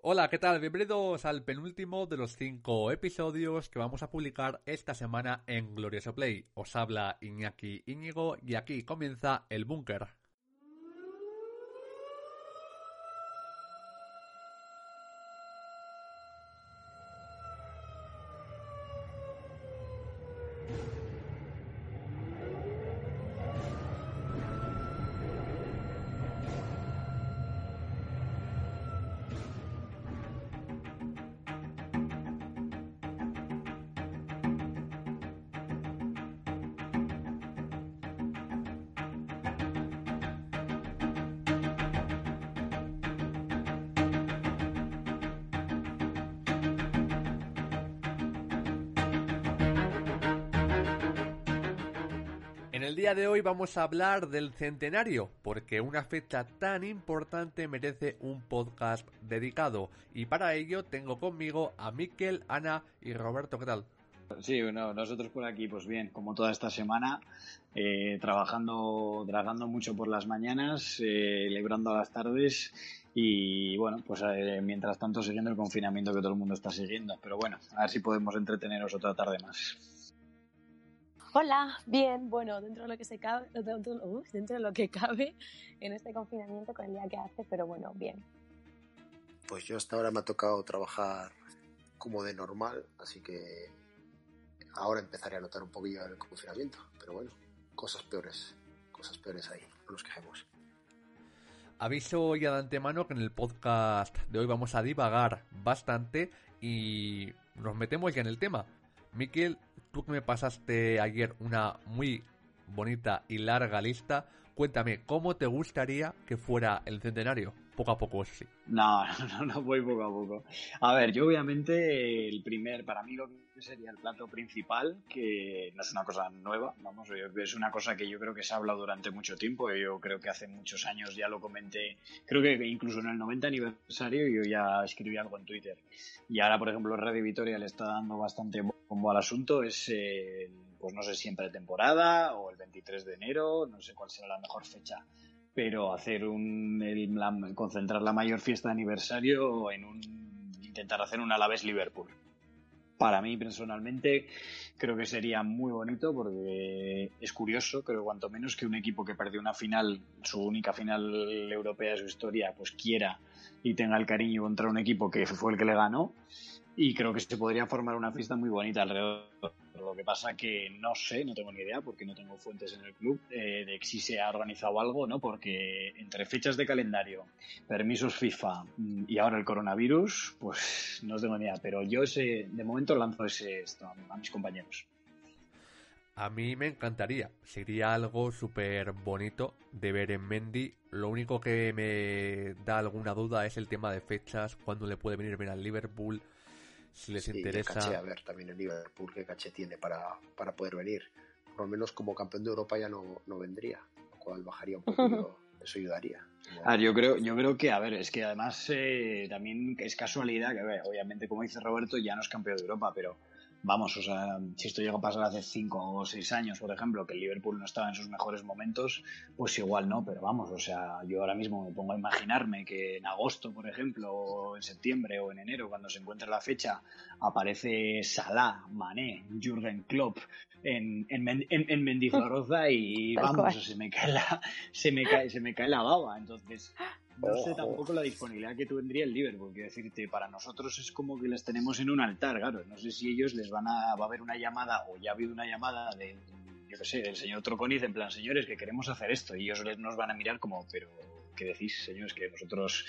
Hola, ¿qué tal? Bienvenidos al penúltimo de los cinco episodios que vamos a publicar esta semana en Glorioso Play. Os habla Iñaki Íñigo y aquí comienza el búnker. De hoy vamos a hablar del centenario, porque una fecha tan importante merece un podcast dedicado. Y para ello tengo conmigo a Miquel, Ana y Roberto. ¿Qué tal? Sí, bueno, nosotros por aquí, pues bien, como toda esta semana, eh, trabajando, trabajando mucho por las mañanas, eh, librando a las tardes y bueno, pues eh, mientras tanto siguiendo el confinamiento que todo el mundo está siguiendo. Pero bueno, a ver si podemos entreteneros otra tarde más. Hola, bien, bueno, dentro de lo que se cabe, dentro, uh, dentro de lo que cabe en este confinamiento con el día que hace, pero bueno, bien. Pues yo hasta ahora me ha tocado trabajar como de normal, así que ahora empezaré a notar un poquillo el confinamiento, pero bueno, cosas peores, cosas peores ahí, no nos quejemos. Aviso ya de antemano que en el podcast de hoy vamos a divagar bastante y nos metemos ya en el tema. Miquel, tú que me pasaste ayer una muy bonita y larga lista, cuéntame, ¿cómo te gustaría que fuera el centenario? Poco a poco, sí. No, no, no voy poco a poco. A ver, yo obviamente el primer, para mí lo que sería el plato principal, que no es una cosa nueva, vamos, es una cosa que yo creo que se ha hablado durante mucho tiempo, yo creo que hace muchos años ya lo comenté, creo que incluso en el 90 aniversario yo ya escribí algo en Twitter. Y ahora, por ejemplo, Red Vitoria le está dando bastante bombo al asunto, es pues no sé si en pretemporada o el 23 de enero, no sé cuál será la mejor fecha pero hacer un concentrar la mayor fiesta de aniversario en un intentar hacer un Alavés Liverpool. Para mí personalmente creo que sería muy bonito porque es curioso, creo cuanto menos que un equipo que perdió una final, su única final europea de su historia, pues quiera y tenga el cariño contra un equipo que fue el que le ganó y creo que se podría formar una fiesta muy bonita alrededor. Lo que pasa que no sé, no tengo ni idea porque no tengo fuentes en el club eh, de si se ha organizado algo, ¿no? Porque entre fechas de calendario, permisos FIFA y ahora el coronavirus, pues no tengo ni idea. Pero yo ese, de momento lanzo ese esto a mis compañeros. A mí me encantaría. Sería algo súper bonito de ver en Mendy. Lo único que me da alguna duda es el tema de fechas, cuándo le puede venir bien al Liverpool si les sí, interesa. Caché, a ver también el Liverpool qué caché tiene para, para poder venir. Por lo menos como campeón de Europa ya no, no vendría, lo cual bajaría un poco. eso ayudaría. A ver, yo creo, yo creo que, a ver, es que además eh, también es casualidad que, a ver, obviamente, como dice Roberto, ya no es campeón de Europa, pero vamos, o sea, si esto llega a pasar hace cinco o seis años, por ejemplo, que el Liverpool no estaba en sus mejores momentos, pues igual no, pero vamos, o sea, yo ahora mismo me pongo a imaginarme que en agosto, por ejemplo, o en septiembre o en enero, cuando se encuentre la fecha, aparece Salah, Mané, Jürgen Klopp en, en, en, en Mendizorroza y vamos, cual. se me cae la, se me cae, se me cae la baba, entonces no sé tampoco la disponibilidad que tendría el Liverpool. Quiero decirte, para nosotros es como que les tenemos en un altar, claro. No sé si ellos les van a, va a haber una llamada o ya ha habido una llamada de, yo qué sé, del señor Troconiz en plan, señores, que queremos hacer esto. Y ellos les- nos van a mirar como, pero, ¿qué decís, señores? Que nosotros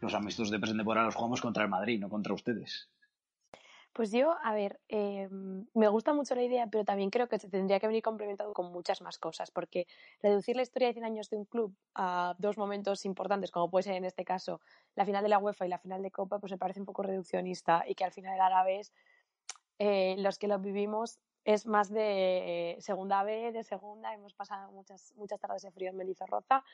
los amistosos de pretemporada los jugamos contra el Madrid, no contra ustedes. Pues yo, a ver, eh, me gusta mucho la idea, pero también creo que se tendría que venir complementado con muchas más cosas, porque reducir la historia de 100 años de un club a dos momentos importantes, como puede ser en este caso la final de la UEFA y la final de Copa, pues me parece un poco reduccionista y que al final el Alavés, eh, los que lo vivimos, es más de eh, segunda B, de segunda, hemos pasado muchas, muchas tardes de frío en Mendizorroza.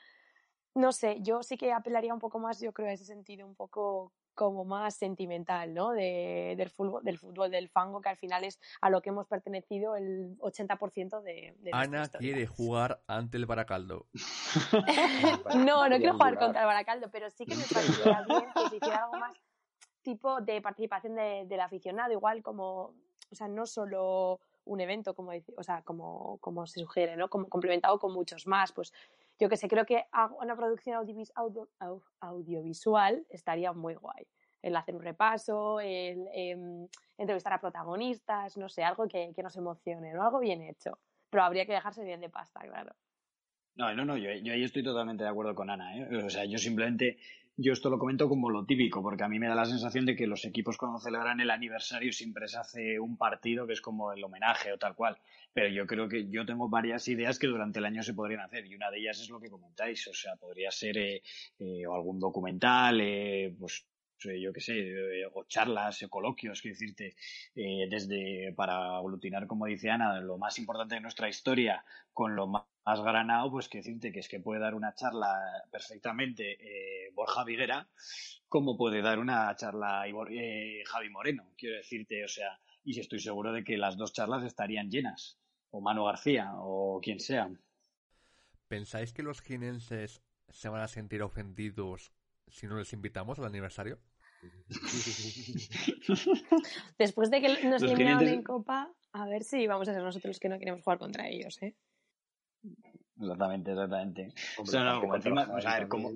No sé, yo sí que apelaría un poco más, yo creo, a ese sentido un poco como más sentimental, ¿no? De, del, fútbol, del fútbol del fango, que al final es a lo que hemos pertenecido el 80% de, de Ana quiere jugar ante el Baracaldo. No, no quiero jugar contra el Baracaldo, pero sí que me parecería bien que se hiciera algo más tipo de participación de, del aficionado, igual como, o sea, no solo un evento, como, o sea, como, como se sugiere, ¿no? Como complementado con muchos más. Pues yo que sé, creo que una producción audiovis audio, audiovisual estaría muy guay. El hacer un repaso, el eh, entrevistar a protagonistas, no sé, algo que, que nos emocione, ¿no? Algo bien hecho. Pero habría que dejarse bien de pasta, claro. No, no, no, yo, yo ahí estoy totalmente de acuerdo con Ana. ¿eh? O sea, yo simplemente, yo esto lo comento como lo típico, porque a mí me da la sensación de que los equipos cuando celebran el aniversario siempre se hace un partido que es como el homenaje o tal cual. Pero yo creo que yo tengo varias ideas que durante el año se podrían hacer y una de ellas es lo que comentáis. O sea, podría ser eh, eh, o algún documental, eh, pues yo qué sé, eh, o charlas, o coloquios, quiero decirte, eh, desde para aglutinar, como dice Ana, lo más importante de nuestra historia con lo más, granado, pues que decirte que es que puede dar una charla perfectamente eh, Borja Viguera, como puede dar una charla Javi Moreno, quiero decirte, o sea, y estoy seguro de que las dos charlas estarían llenas, o Manu García, o quien sea. ¿Pensáis que los ginenses se van a sentir ofendidos si no les invitamos al aniversario? Después de que nos eliminaron en Copa, a ver si vamos a ser nosotros los que no queremos jugar contra ellos, ¿eh? Exactamente, exactamente. o sea, no, como encima, o sea, a ver, como,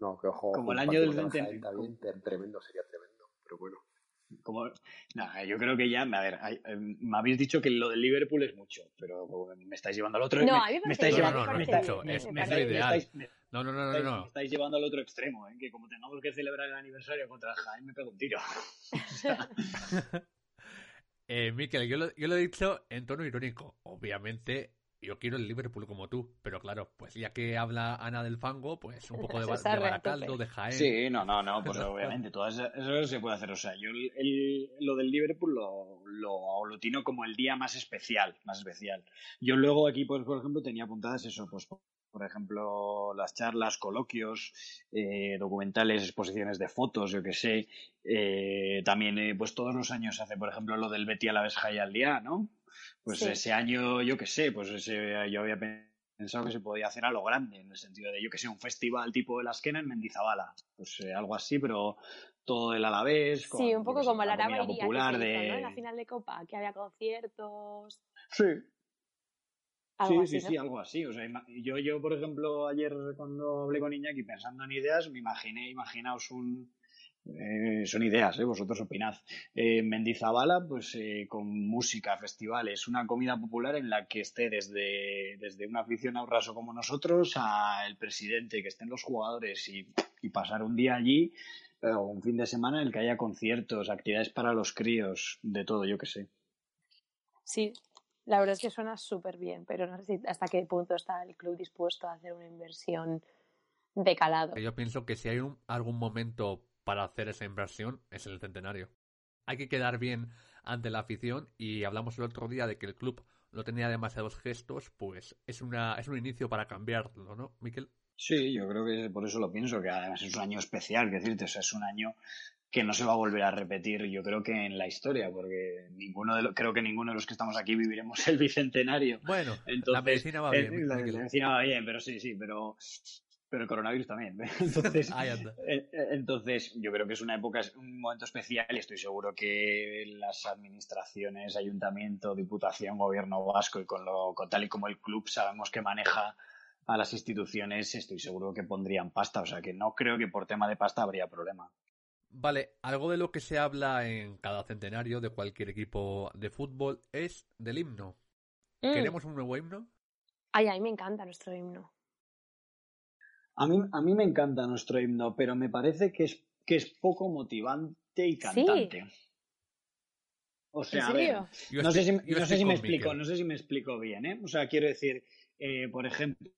No, que ojo. Como el año del 20. tremendo, sería tremendo, pero bueno. Como, nada, yo creo que ya, a ver, eh, me habéis dicho que lo del Liverpool es mucho, pero me estáis llevando al otro. No, me, a mí me, me estáis llevando, no, no, me, mucho, es, me, es ideal. No, no, no, no, estáis, no. Me estáis llevando al otro extremo, ¿eh? que como tengamos que celebrar el aniversario contra el Jaén, me pego un tiro. eh, Miquel, yo lo, yo lo he dicho en tono irónico. Obviamente, yo quiero el Liverpool como tú, pero claro, pues ya que habla Ana del Fango, pues un poco de, de Baracaldo, de Jaén. Sí, no, no, no, pues obviamente, todo eso, eso, se puede hacer. O sea, yo el, el, lo del Liverpool lo, lo aglutino como el día más especial, más especial. Yo luego aquí, pues, por ejemplo, tenía apuntadas eso, pues por ejemplo, las charlas, coloquios, eh, documentales, exposiciones de fotos, yo que sé. Eh, también, eh, pues todos los años se hace, por ejemplo, lo del Betty a la vez al día, ¿no? Pues sí. ese año, yo que sé, pues ese, yo había pensado que se podía hacer a lo grande, en el sentido de, yo que sé, un festival tipo de la esquena en Mendizabala. Pues eh, algo así, pero todo el Alavés. Con, sí, un poco pues, como la Araba popular que se hizo, de... ¿no? En la final de Copa, que había conciertos. Sí, sí, así, sí, ¿no? sí, algo así. O sea, yo, yo, por ejemplo, ayer cuando hablé con Iñaki pensando en ideas, me imaginé, imaginaos un... Eh, son ideas, ¿eh? vosotros opinad. Eh, Mendizabala, pues eh, con música, festivales, una comida popular en la que esté desde, desde un aficionado raso como nosotros a el presidente, que estén los jugadores y, y pasar un día allí o un fin de semana en el que haya conciertos, actividades para los críos, de todo, yo que sé. Sí, la verdad es que suena súper bien, pero no sé si hasta qué punto está el club dispuesto a hacer una inversión de calado. Yo pienso que si hay un, algún momento para hacer esa inversión es el centenario. Hay que quedar bien ante la afición y hablamos el otro día de que el club no tenía demasiados gestos, pues es una es un inicio para cambiarlo, ¿no, Miquel? Sí, yo creo que por eso lo pienso, que además es un año especial, que decirte, o sea, es un año que no se va a volver a repetir, yo creo que en la historia, porque ninguno de los, creo que ninguno de los que estamos aquí viviremos el bicentenario. Bueno, Entonces, la medicina va bien. eh, la, la, medicina va bien, pero sí, sí, pero pero el coronavirus también. Entonces, eh, entonces, yo creo que es una época, es un momento especial y estoy seguro que las administraciones, ayuntamiento, diputación, gobierno vasco y con lo con tal y como el club sabemos que maneja a las instituciones, estoy seguro que pondrían pasta. O sea que no creo que por tema de pasta habría problema. Vale, algo de lo que se habla en cada centenario de cualquier equipo de fútbol es del himno. Mm. ¿Queremos un nuevo himno? Ay, a mí me encanta nuestro himno. A mí, a mí me encanta nuestro himno, pero me parece que es, que es poco motivante y cantante. ¿Sí? O sea, ¿En a ver, serio? Yo no sé si, no sé si me explico, no sé si me explico bien, ¿eh? O sea, quiero decir, eh, por ejemplo,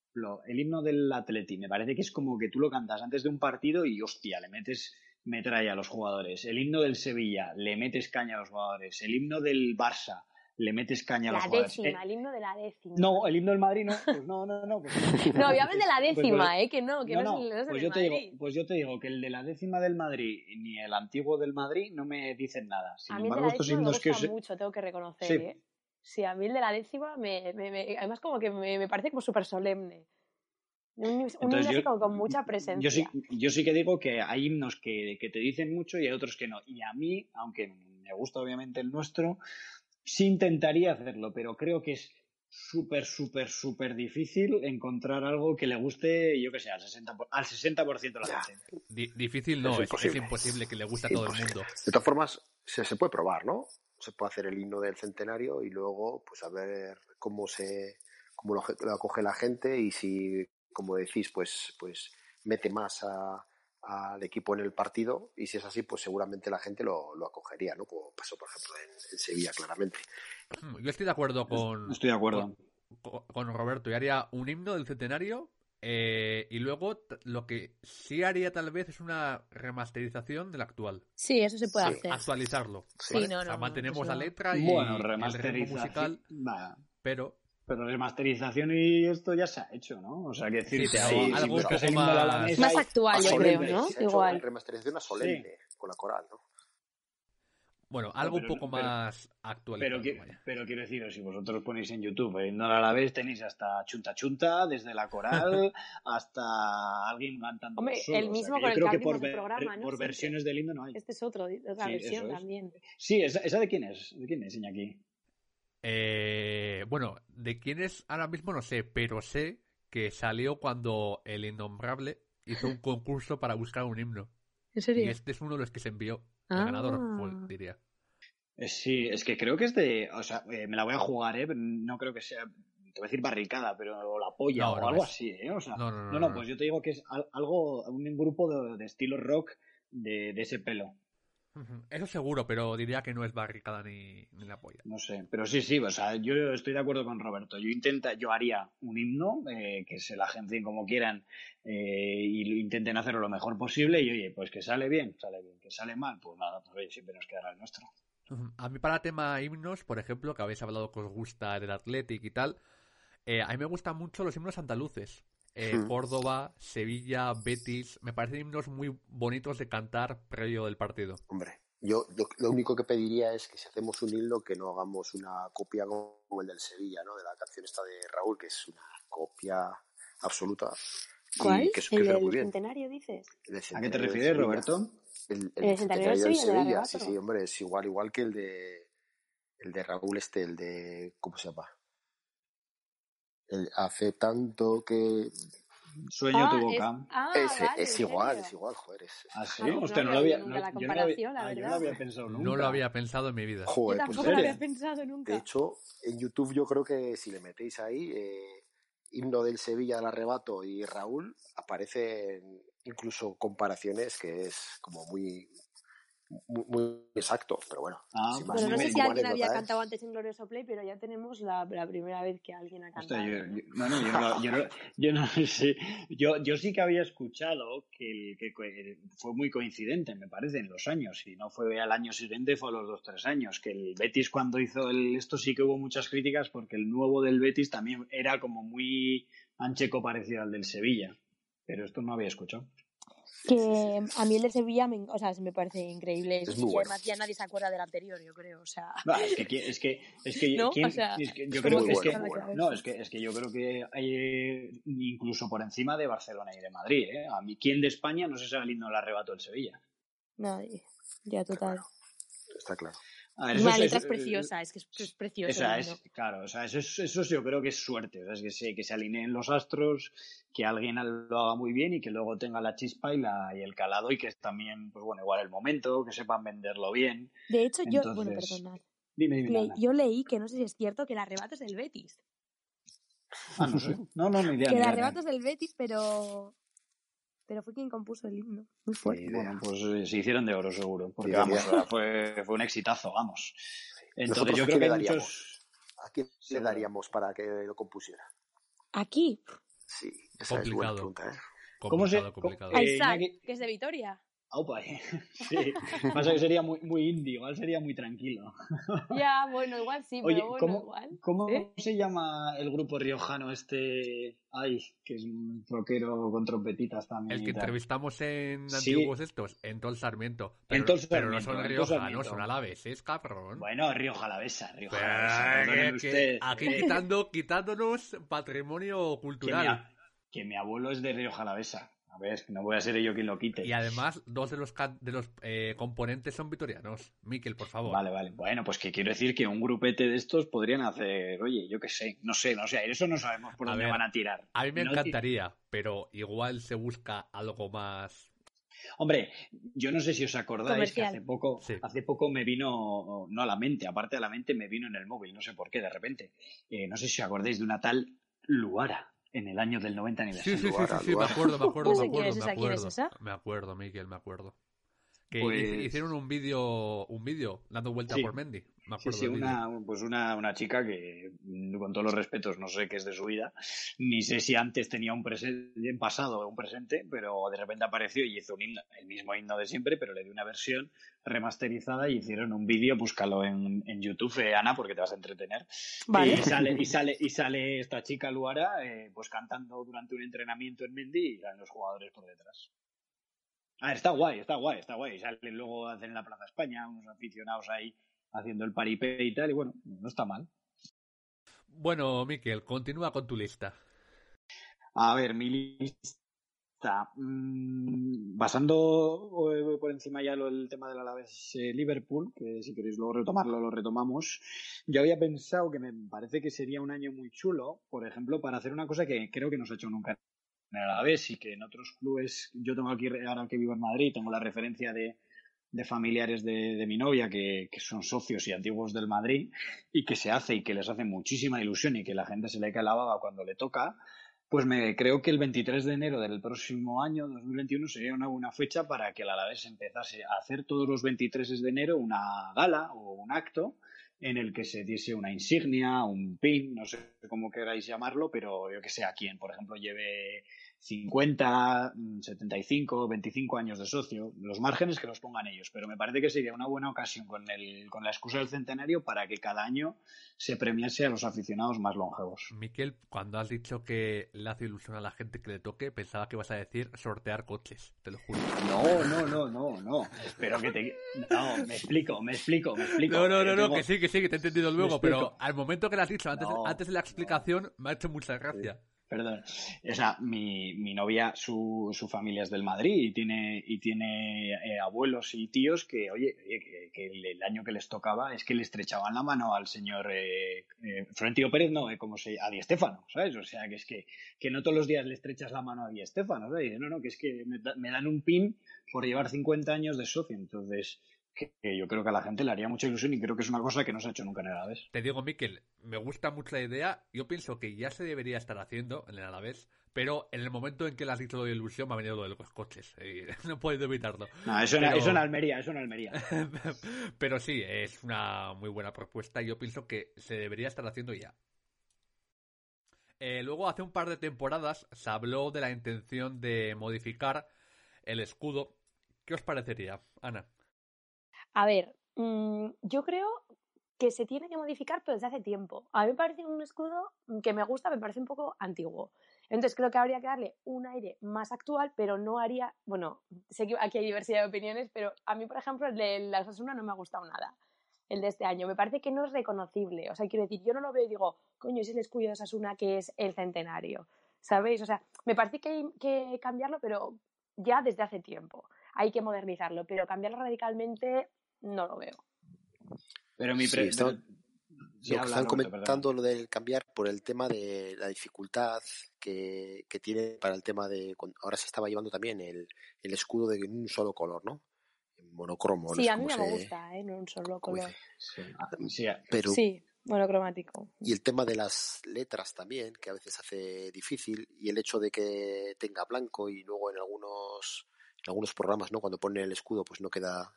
el himno del Atleti, me parece que es como que tú lo cantas antes de un partido y hostia, le metes metralla a los jugadores. El himno del Sevilla, le metes caña a los jugadores. El himno del Barça, le metes caña a los La décima, Eh, el himno de la décima. no, el himno del Madrid no, pues no, no, no. Pues, No, de la Pues, décima, pues, ¿eh? Que no, que no, no, es, el- no es pues el yo te Madrid. digo, pues yo te digo que el de la décima del Madrid ni el antiguo del Madrid no me dicen nada. Sin a mí de embargo, la estos décima me himnos que gusta os- mucho, tengo que reconocer, Sí. ¿eh? Sí, a mí el de la décima me, me- me- además como que me, me parece como súper solemne. Un, Entonces himno yo- con mucha presencia. Yo sí, yo sí que digo que hay himnos que, que te dicen mucho y hay otros que no. Y a mí, aunque me gusta obviamente el nuestro, sí intentaría hacerlo, pero creo que es súper, súper, súper difícil encontrar algo que le guste, yo que sé, al 60%, por- al 60 de la Ya. gente. Di- difícil no, Es es, es imposible. que le guste a todo el mundo. De todas formas, se, se puede probar, ¿no? Se puede hacer el himno del centenario y luego, pues a ver cómo se cómo lo, lo acoge la gente y si, como decís, pues, pues mete más a- al equipo en el partido y si es así, pues seguramente la gente lo, lo acogería, ¿no? Como pasó, por ejemplo, en, en Sevilla, claramente. Mm, Yo estoy de acuerdo con, Estoy de acuerdo. con, con Roberto. Yo haría un himno del centenario eh, y luego lo que sí haría tal vez es una remasterización del actual. Sí, eso se puede Sí. hacer. Actualizarlo. Sí, ¿vale? no, O sea, no, no, mantenemos la no. letra y Bueno, el remasterización. musical, va, pero pero remasterización y esto ya se ha hecho, ¿no? O sea, que decir, Sí, algo la más- mesa Más actual, yo creo. ¿no? Se Igual. remasterización a solemne con la coral, ¿no? bueno, algo pero- un poco pero- más actualizado. Pero, quiero deciros, si vosotros ponéis en YouTube himno a la vez, tenéis hasta chunta chunta, desde la coral hasta alguien cantando. Hombre, solo. el O sea, mismo con el creo que que por, ver- programa, ¿no? por Siempre. versiones del himno no hay. Este es otro, otra Sí, versión es. también. Sí, ¿esa, esa de quién es? ¿De quién es, Iñaki? Eh, bueno, de quién es ahora mismo no sé, pero sé que salió cuando el innombrable hizo un concurso para buscar un himno. ¿En Y serio? este es uno de los que se envió. El Ah. ganador, fue, diría. Eh, Sí, es que creo que es de. O sea, eh, me la voy a jugar, ¿eh? pero No creo que sea. Te voy a decir barricada, pero la polla No, o no algo es. así, ¿eh? O sea, No, no, no. no, no, pues yo te digo que es al- algo, un grupo de, de estilo rock de, de ese pelo. Eso seguro, pero diría que no es barricada ni, ni la polla. No sé, pero sí, sí, o sea, yo estoy de acuerdo con Roberto. Yo intenta, yo haría un himno, eh, que se la agencien como quieran eh, y lo intenten hacerlo lo mejor posible y oye, pues que sale bien, sale bien, que sale mal, pues nada, pues oye, siempre nos quedará el nuestro. A mí para tema himnos, por ejemplo, que habéis hablado que os gusta el Athletic y tal, eh, a mí me gustan mucho los himnos andaluces. Eh, Hmm. Córdoba, Sevilla, Betis, me parecen himnos muy bonitos de cantar previo del partido. Hombre, yo lo, lo único que pediría es que si hacemos un himno que no hagamos una copia como el del Sevilla, ¿no? De la canción esta de Raúl, que es una copia absoluta. ¿Cuál? Que, que ¿El suena del muy bien. centenario, dices? El del ¿A qué te refieres, Sevilla. Roberto? El, el, ¿El centenario del Sevilla, Sevilla, sí, sí, hombre, es igual, igual que el de el de Raúl este, el de ¿cómo se llama? El hace tanto que Sueño tu es- boca. ah, Ese- vale, es ¿en igual, es igual, joder, es, es- Ah, sí, Ah, pues hostia, no no lo había nunca la no- yo no lo había- la ah, yo no había pensado nunca. No lo había pensado en mi vida. Yo joder, pues tampoco ¿en lo había pensado nunca. De hecho, en YouTube yo creo que si le metéis ahí eh, himno del Sevilla del arrebato y Raúl, aparecen incluso comparaciones que es como muy muy, muy exacto, pero bueno. Ah, Bueno, no sé si alguien había ¿eh? cantado antes en Glorioso Play, pero ya tenemos la, la primera vez que alguien ha Hostia, cantado. yo, yo- no, no, yo no, yo no- yo no sé. Yo, yo sí que había escuchado que, el- que eh, fue muy coincidente, me parece, en los años. Y no fue al año siguiente, fue a los dos, tres años. Que el Betis, cuando hizo el, esto, sí que hubo muchas críticas porque el nuevo del Betis también era como muy ancheco parecido al del Sevilla. Pero esto no había escuchado. Que a mí el de Sevilla me, o sea, me parece increíble. Es y bueno. además ya nadie se acuerda del anterior, yo creo. O sea, Va, es que, qui- es que, es que, ¿No? ¿quién- O sea, es que yo es que es que, muy bueno. no, es que, es que yo creo que hay incluso por encima de Barcelona y de Madrid, ¿eh? A mí, ¿quién de España no se sabe el himno del arrebato del Sevilla? nadie. Ya total. Está claro. A ver, es- letra es es- preciosa, es que es, es precioso. Esa es, claro, o sea, eso, es- eso yo creo que es suerte, o sea, es que se, que se alineen los astros, que alguien lo haga muy bien y que luego tenga la chispa y, la, y el calado y que es también, pues bueno, igual el momento, que sepan venderlo bien. De hecho, yo, bueno, perdonad. Dime, dime. Le- yo leí que no sé si es cierto que el arrebato es del Betis. Ah, no sé. No, no, ni idea. que el arrebato es del Betis, pero. Pero fue quien compuso el himno. Muy fuerte. Bueno, pues eh, se hicieron de oro seguro, porque vamos, fue, fue un exitazo, vamos. Entonces ¿Nosotros yo creo que daríamos? muchos... ¿A quién le daríamos para que lo compusiera? Aquí, Sí, esa es buena Complicado. pregunta, ¿eh? ¿Cómo se- Complicado, complicado. Eh, Iñaki- que es de Vitoria. Aupa, eh. Sí, pasa que sería muy, muy indie, igual sería muy tranquilo. Ya, bueno, igual sí, Oye, pero bueno, ¿cómo, igual. ¿cómo ¿Eh? se llama el grupo riojano este? Ay, que es un rockero con trompetitas también. El que tal. entrevistamos en Sí. antiguos estos, en Tol Sarmiento. Pero, En Tol pero no Sarmiento, son riojanos, Sarmiento. son alaveses, cabrón. Bueno, Rioja Alavesa, Rioja Pero, Alavesa, eh, que aquí quitando, quitándonos patrimonio que cultural. mira, que mi abuelo es de Río Jalavesa. A ver, no voy a ser yo quien lo quite. Y además, dos de los, de los eh, componentes son vitorianos. Miquel, por favor. Vale, vale. Bueno, pues que quiero decir que un grupete de estos podrían hacer, oye, yo qué sé, no sé, no sé, eso no sabemos por dónde van a tirar. A mí me encantaría, pero igual se busca algo más Hombre, yo no sé si os acordáis que hace poco, hace poco me vino, no a la mente, aparte de la mente, me vino en el móvil, no sé por qué, de repente. Eh, no sé si os acordáis de una tal Luara en el año del 90 aniversario. Sí, sí, sí, sí, me acuerdo, me acuerdo, me acuerdo, me acuerdo. Me acuerdo, Miguel, me acuerdo. Que pues hicieron un vídeo, un vídeo dando vuelta por Mendy. sí, sí, una, pues una, una, chica que, con todos los respetos, no sé qué es de su vida, ni sé si antes tenía un presente, en pasado o un presente, pero de repente apareció y hizo un himno, el mismo himno de siempre, pero le dio una versión remasterizada y hicieron un vídeo, búscalo en, en YouTube, eh, Ana, porque te vas a entretener. Y sale, y sale, y sale esta chica Luara, eh, pues cantando durante un entrenamiento en Mendy y los jugadores por detrás. Ah, está guay, está guay, está guay. Salen luego hacen en la Plaza España, unos aficionados ahí haciendo el paripé y tal, y bueno, no está mal. Bueno, Miquel, continúa con tu lista. A ver, mi lista. Mm, basando eh, por encima ya lo, el tema del Alavés eh, Liverpool, que si queréis luego retomarlo, lo retomamos. Yo había pensado que me parece que sería un año muy chulo, por ejemplo, para hacer una cosa que creo que no se ha hecho nunca en el Alavés y que en otros clubes, yo tengo aquí, ahora que vivo en Madrid, tengo la referencia de, de familiares de, de, mi novia que, que, son socios y antiguos del Madrid y que se hace y que les hace muchísima ilusión y que la gente se le cae la baba cuando le toca, pues me creo que el 23 de enero del próximo año, 2021, sería una buena fecha para que el Alavés empezase a hacer todos los 23 de enero una gala o un acto en el que se diese una insignia, un pin, no sé cómo queráis llamarlo, pero yo que sé, a quien, por ejemplo, lleve 50, 75, 25 años de socio, los márgenes que los pongan ellos, pero me parece que sería una buena ocasión con, el, con la excusa del centenario para que cada año se premiase a los aficionados más longevos. Miquel, cuando has dicho que le hace ilusión a la gente que le toque, pensaba que ibas a decir sortear coches, te lo juro. No, no, no, no, no. Espero que te... No, me explico, me explico, me explico. No, no, no, no que sí, que sí, que te he entendido luego, pero al momento que lo has dicho, antes, antes de la explicación, me ha hecho mucha gracia perdón. O mi, mi novia, su, su, familia es del Madrid y tiene, y tiene eh, abuelos y tíos que, oye, que, el, año que les tocaba es que le estrechaban la mano al señor eh, eh Pérez, no, eh, como se, a Di Estefano, ¿sabes? O sea, que es que, que no todos los días le estrechas la mano a Di Estefano, ¿sabes? No, no, que es que me, me dan un pin por llevar 50 años de socio. Entonces, que, yo creo que a la gente le haría mucha ilusión y creo que es una cosa que no se ha hecho nunca en el Alavés. Te digo, Miquel, me gusta mucho la idea. Yo pienso que ya se debería estar haciendo en el Alavés, pero en el momento en que le has dicho lo de ilusión me ha venido lo de los coches. no puedo evitarlo. No, eso, en Almería, eso en Almería. pero sí, es una muy buena propuesta y yo pienso que se debería estar haciendo ya. Eh, luego, hace un par de temporadas, se habló de la intención de modificar el escudo. ¿Qué os parecería, Ana? A ver, mm, yo creo que se tiene que modificar, pero desde hace tiempo. A mí me parece un escudo que me gusta, me parece un poco antiguo. Entonces creo que habría que darle un aire más actual, pero no haría, bueno, sé que aquí hay diversidad de opiniones, pero a mí, por ejemplo, el de la Osasuna no me ha gustado nada, el de este año. Me parece que no es reconocible. O sea, quiero decir, yo no lo veo y digo, coño, es el escudo de Osasuna que es el centenario. ¿Sabéis? O sea, me parece que hay que cambiarlo, pero ya desde hace tiempo. Hay que modernizarlo, pero cambiarlo radicalmente no lo veo. Pero mi sí, lo que están comentando lo del cambiar por el tema de la dificultad que, que, tiene para el tema de ahora se estaba llevando también el, el escudo de un solo color, ¿no? monocromo. Sí, a mí me gusta, ¿eh? En un solo color. Sí, Pero, sí, monocromático. Y el tema de las letras también, que a veces hace difícil, y el hecho de que tenga blanco y luego en algunos en algunos programas, ¿no? Cuando pone el escudo, pues no queda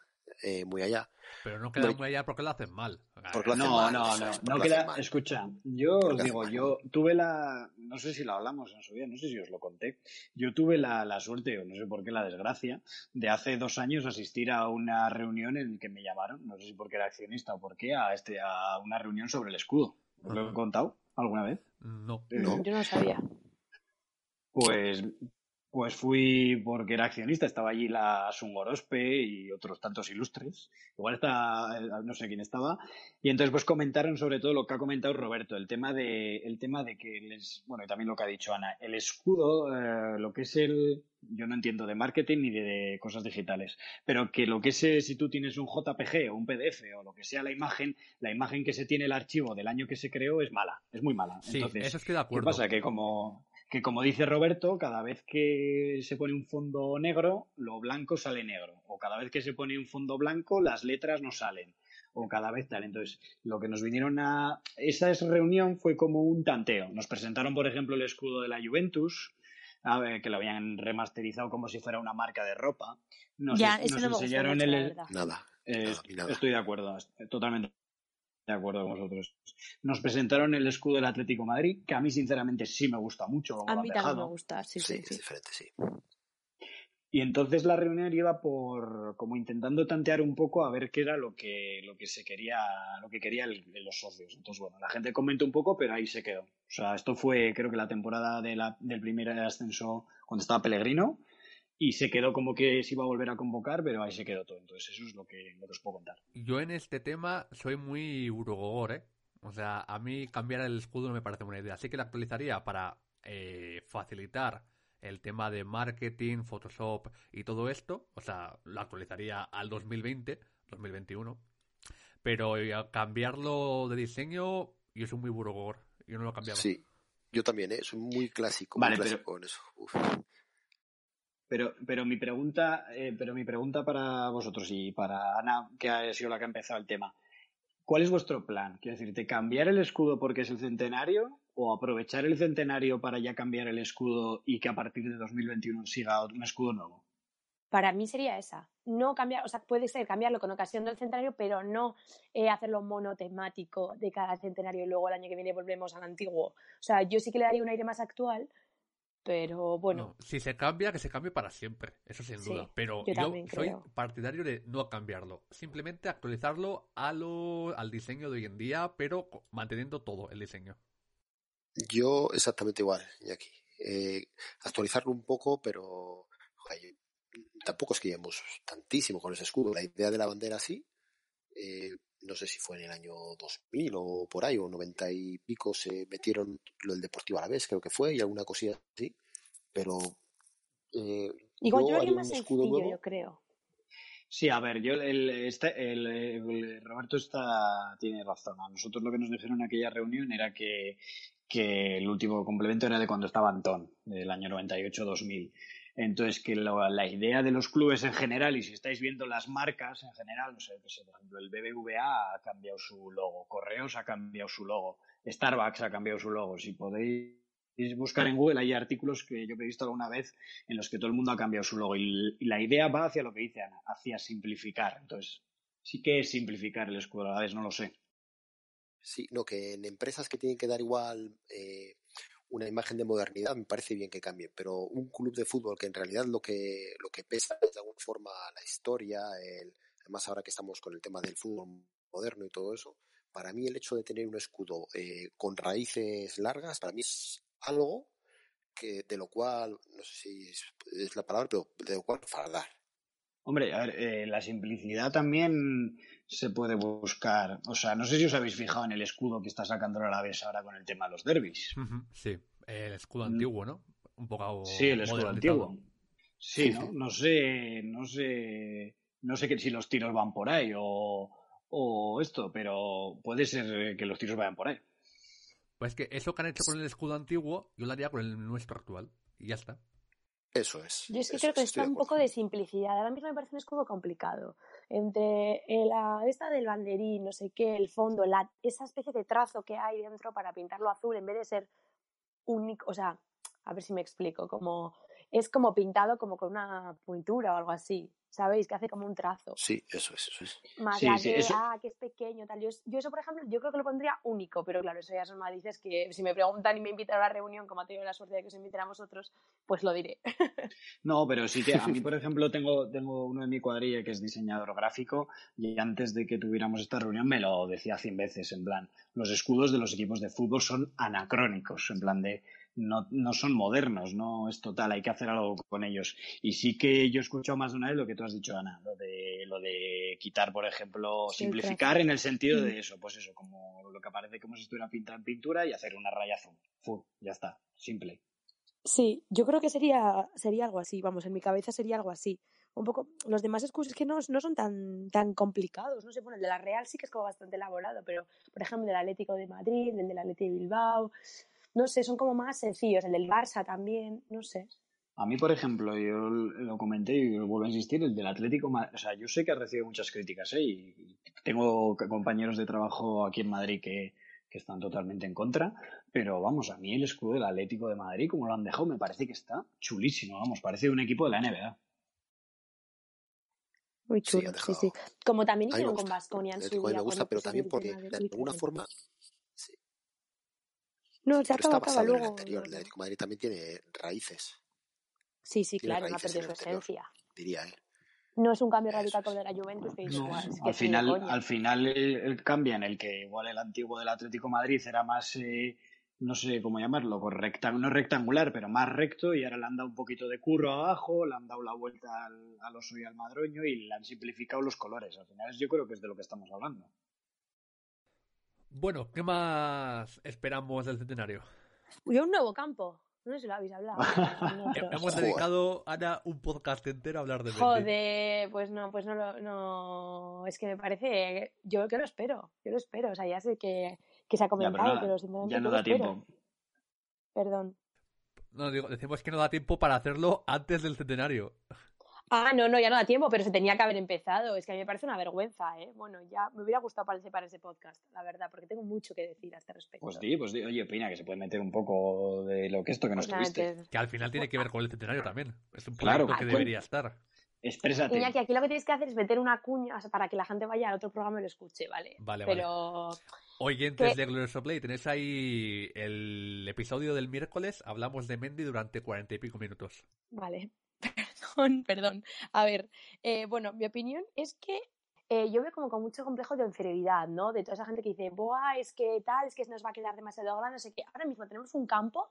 eh, muy allá. Pero no queda muy allá porque lo hacen mal. no, no, no, no, queda. Escucha, yo os digo, yo tuve la. No sé si lo hablamos en su día, no sé si os lo conté. Yo tuve la, la suerte, o no sé por qué la desgracia, de hace dos años asistir a una reunión en la que me llamaron, no sé si porque era accionista o por qué, a, este, a una reunión sobre el escudo. ¿Os lo he contado alguna vez? No. no. Yo no sabía. Pues Pues fui porque era accionista, estaba allí la Sungorospe y otros tantos ilustres. Igual está, no sé quién estaba. Y entonces pues comentaron sobre todo lo que ha comentado Roberto, el tema de, el tema de que les, bueno, y también lo que ha dicho Ana, el escudo, eh, lo que es el, yo no entiendo de marketing ni de, cosas digitales, pero que lo que es, eh, si tú tienes un JPG o un PDF o lo que sea la imagen, la imagen que se tiene el archivo del año que se creó es mala, es muy mala. Sí, Entonces, eso estoy de acuerdo. ¿qué pasa? Que como, que como dice Roberto, cada vez que se pone un fondo negro, lo blanco sale negro. O cada vez que se pone un fondo blanco, las letras no salen. O cada vez tal. Entonces, lo que nos vinieron a. Esa reunión fue como un tanteo. Nos presentaron, por ejemplo, el escudo de la Juventus, a ver, que lo habían remasterizado como si fuera una marca de ropa. Nos, Ya, nos eso no me gustó enseñaron mucho, el. Nada. Eh, nada. estoy de acuerdo, totalmente de acuerdo con vosotros. Nos presentaron el escudo del Atlético de Madrid, que a mí sinceramente sí me gusta mucho. A mí también me gusta, sí, Sí, sí, es diferente, sí. Y entonces la reunión iba por como intentando tantear un poco a ver qué era lo que lo que se quería lo que quería el- los socios. Entonces bueno, la gente comentó un poco, pero ahí se quedó. O sea, esto fue creo que la temporada de la- del primer ascenso cuando estaba Pellegrino y se quedó como que se iba a volver a convocar, pero ahí se quedó todo. Entonces eso es lo que, lo que os puedo contar. Yo en este tema soy muy urogogor, ¿eh? O sea, a mí cambiar el escudo no me parece buena idea. Así que la actualizaría para eh, facilitar el tema de marketing, Photoshop y todo esto. O sea, lo actualizaría al 2020, 2021. Pero eh, cambiarlo de diseño, yo soy muy urogogor. Yo no lo cambiaba. Sí, yo también, ¿eh? Soy muy clásico, Vale, muy pero- en eso. Uf. Pero, pero mi pregunta, eh, pero mi pregunta para vosotros y para Ana, que ha sido la que ha empezado el tema. ¿Cuál es vuestro plan? Quiero decirte, ¿cambiar el escudo porque es el centenario? ¿O aprovechar el centenario para ya cambiar el escudo y que a partir de 2021 siga un escudo nuevo? Para mí sería esa. No cambiar, o sea, puede ser cambiarlo con ocasión del centenario, pero no eh, hacerlo monotemático de cada centenario y luego el año que viene volvemos al antiguo. O sea, yo sí que le daría un aire más actual, pero bueno, No, si se cambia, que se cambie para siempre, eso sin Sí, duda. Pero yo soy creo. partidario de no cambiarlo, simplemente actualizarlo a lo, al diseño de hoy en día, pero manteniendo todo el diseño. Yo exactamente igual, Iñaki. Eh, actualizarlo un poco, pero joder, tampoco es que llevemos tantísimo con ese escudo. La idea de la bandera sí, eh, no sé si fue en el año 2000 o por ahí, o 90 y pico, se metieron lo del Deportivo a la vez, creo que fue, y alguna cosilla así, pero eh, igual yo lo haría más un escudo sencillo, nuevo. yo creo. Sí, a ver, yo el, este- el- el- Roberto está, tiene razón. A nosotros lo que nos dijeron en aquella reunión era que, que el último complemento era de cuando estaba Antón, del año 98-2000. Entonces, que la idea de los clubes en general, y si estáis viendo las marcas en general, no sé, por ejemplo, el BBVA ha cambiado su logo, Correos ha cambiado su logo, Starbucks ha cambiado su logo. Si podéis buscar en Google, hay artículos que yo he visto alguna vez en los que todo el mundo ha cambiado su logo. Y, y la idea va hacia lo que dice Ana, hacia simplificar. Entonces, sí que es simplificar el escudo, a la vez no lo sé. Sí, no, que en empresas que tienen que dar igual eh, una imagen de modernidad me parece bien que cambien, pero un club de fútbol que en realidad lo que, lo que pesa es de alguna forma la historia, el, además ahora que estamos con el tema del fútbol moderno y todo eso, para mí el hecho de tener un escudo eh, con raíces largas, para mí es algo que de lo cual, no sé si es, es la palabra, pero de lo cual fardar. Hombre, a ver, eh, la simplicidad también se puede buscar. O sea, no sé si os habéis fijado en el escudo que está sacando la Alavés ahora con el tema de los derbis. Sí, el escudo Mm. antiguo, ¿no? Un poco Sí, el escudo antiguo. Sí, ¿no? No sé, no sé, no sé que si los tiros van por ahí o, o esto, pero puede ser que los tiros vayan por ahí. Pues que eso que han hecho con el escudo antiguo, yo lo haría con el nuestro actual. Y ya está. Eso es. Yo es que creo que es, estoy está un poco de simplicidad. Ahora mismo me parece un escudo complicado. Entre la esta del banderín, no sé qué, el fondo, la, esa especie de trazo que hay dentro para pintarlo azul, en vez de ser único, o sea, a ver si me explico, como es como pintado como con una pintura o algo así, ¿sabéis? Que hace como un trazo. Sí, eso es, eso es. Más Sí, la sí, de, eso- ah, que es pequeño, tal. Yo, yo eso, por ejemplo, yo creo que lo pondría único, pero claro, eso ya son matices que si me preguntan y me invitan a la reunión, como ha tenido la suerte de que os inviten a vosotros, pues lo diré. No, pero sí que a mí, por ejemplo, tengo, tengo uno de mi cuadrilla que es diseñador gráfico y antes de que tuviéramos esta reunión me lo decía cien veces, en plan, los escudos de los equipos de fútbol son anacrónicos, en plan de no, no son modernos, no es total, hay que hacer algo con ellos. Y sí que yo he escuchado más de una vez lo que tú has dicho, Ana, lo de, lo de quitar, por ejemplo, Sí, simplificar claro. en el sentido Mm. de eso, pues eso, como lo que parece como si estuviera pintada en pintura y hacer una raya azul. Full, ya está, simple. Sí, yo creo que sería, sería algo así, vamos, en mi cabeza sería algo así. Un poco, los demás excusas que no, no son tan, tan complicados, no sé, bueno, el de la Real sí que es como bastante elaborado, pero por ejemplo el del Atlético de Madrid, el del Atlético de Bilbao, no sé, son como más sencillos, el del Barça también, no sé. A mí, por ejemplo, yo lo comenté y vuelvo a insistir, el del Atlético, o sea, yo sé que ha recibido muchas críticas, ¿eh? Y tengo compañeros de trabajo aquí en Madrid que, que están totalmente en contra, pero vamos, a mí el escudo del Atlético de Madrid, como lo han dejado, me parece que está chulísimo, vamos, parece un equipo de la NBA. Muy chulo, sí, sí. Como también hicieron con en El su Atlético a mí día. me gusta, pero también porque de- alguna forma No, se pero acaba, está acaba basado en el anterior. Atlético de Madrid también tiene raíces, Sí, sí, tiene claro, no ha perdido su esencia. diría, ¿eh? No es un cambio Eso radical como de la Juventus que No, "Buah, es que al final, coña". al final el, el cambia en el que igual el antiguo del Atlético de Madrid era más, eh, no sé cómo llamarlo, pues recta- no rectangular, pero más recto y ahora le han dado un poquito de curro abajo, le han dado la vuelta al, al oso y al madroño y le han simplificado los colores. Al final yo creo que es de lo que estamos hablando. Bueno, ¿qué más esperamos del centenario? Uy, un nuevo campo. No sé si lo habéis hablado. Hemos dedicado, Ana, un podcast entero a hablar de Mendy. Joder, pues no, pues no lo, no, es que me parece, yo que lo espero, yo lo espero, o sea, ya sé que, que se ha Ya, pero comentado, no- pero simplemente ya no da tiempo. Perdón. No, digo, decimos que no da tiempo para hacerlo antes del centenario. Ah, no, no, ya no da tiempo, pero se tenía que haber empezado. Es que a mí me parece una vergüenza, ¿eh? Bueno, ya me hubiera gustado participar en ese podcast, la verdad, porque tengo mucho que decir a este respecto. Pues di, pues di, oye, opina que se puede meter un poco de lo que esto que no Pues nada, entonces- Que al final tiene que ver con el centenario también. Es un Claro, que debería estar. Exprésate. Iñaki, aquí lo que tenéis que hacer es meter una cuña o sea, para que la gente vaya al otro programa y lo escuche, ¿vale? Vale, vale. Oyentes que- de Glorioso Play, tenéis ahí el episodio del miércoles. Hablamos de Mendy durante cuarenta y pico minutos. Vale, perdón. A ver, eh, bueno, mi opinión es que eh, yo veo como con mucho complejo de inferioridad, ¿no? De toda esa gente que dice, Buah, es que tal, es que nos va a quedar demasiado grande, no sé qué. Ahora mismo tenemos un campo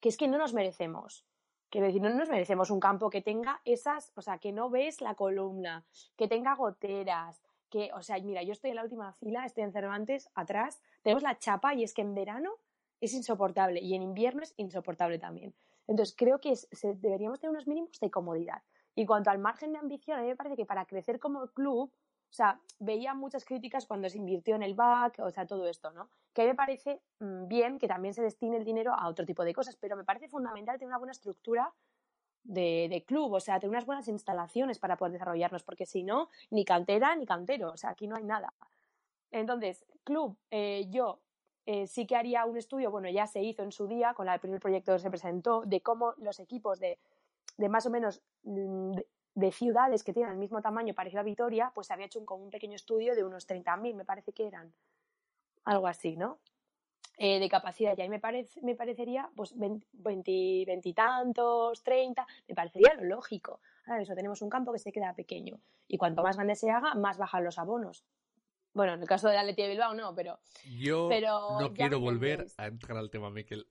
que es que no nos merecemos. Quiero decir, no nos merecemos un campo que tenga esas, o sea, que no ves la columna, que tenga goteras, que, o sea, mira, yo estoy en la última fila, estoy en Cervantes, atrás, tenemos la chapa y es que en verano es insoportable y en invierno es insoportable también. Entonces, creo que se- deberíamos tener unos mínimos de comodidad. Y cuanto al margen de ambición, a mí me parece que para crecer como club, o sea, veía muchas críticas cuando se invirtió en el back, o sea, todo esto, ¿no? Que a mí me parece mm, bien que también se destine el dinero a otro tipo de cosas, pero me parece fundamental tener una buena estructura de, de club, o sea, tener unas buenas instalaciones para poder desarrollarnos, porque si no, ni cantera ni cantero, o sea, aquí no hay nada. Entonces, club, eh, yo eh, sí que haría un estudio, bueno, ya se hizo en su día, con el primer proyecto que se presentó, de cómo los equipos de, de más o menos mm, de, de ciudades que tienen el mismo tamaño parecido a Vitoria, pues se había hecho un, como un pequeño estudio de unos 30.000, me parece que eran. Algo así, ¿no? Eh, de capacidad. Y ahí me, parece, me parecería, pues, 20, 20 veintitantos, 30, me parecería lo lógico. Ahora eso, tenemos un campo que se queda pequeño. Y cuanto más grande se haga, más bajan los abonos. Bueno, en el caso del Atleti de Bilbao no, pero Yo Pero no quiero volver a entrar al tema, Miquel.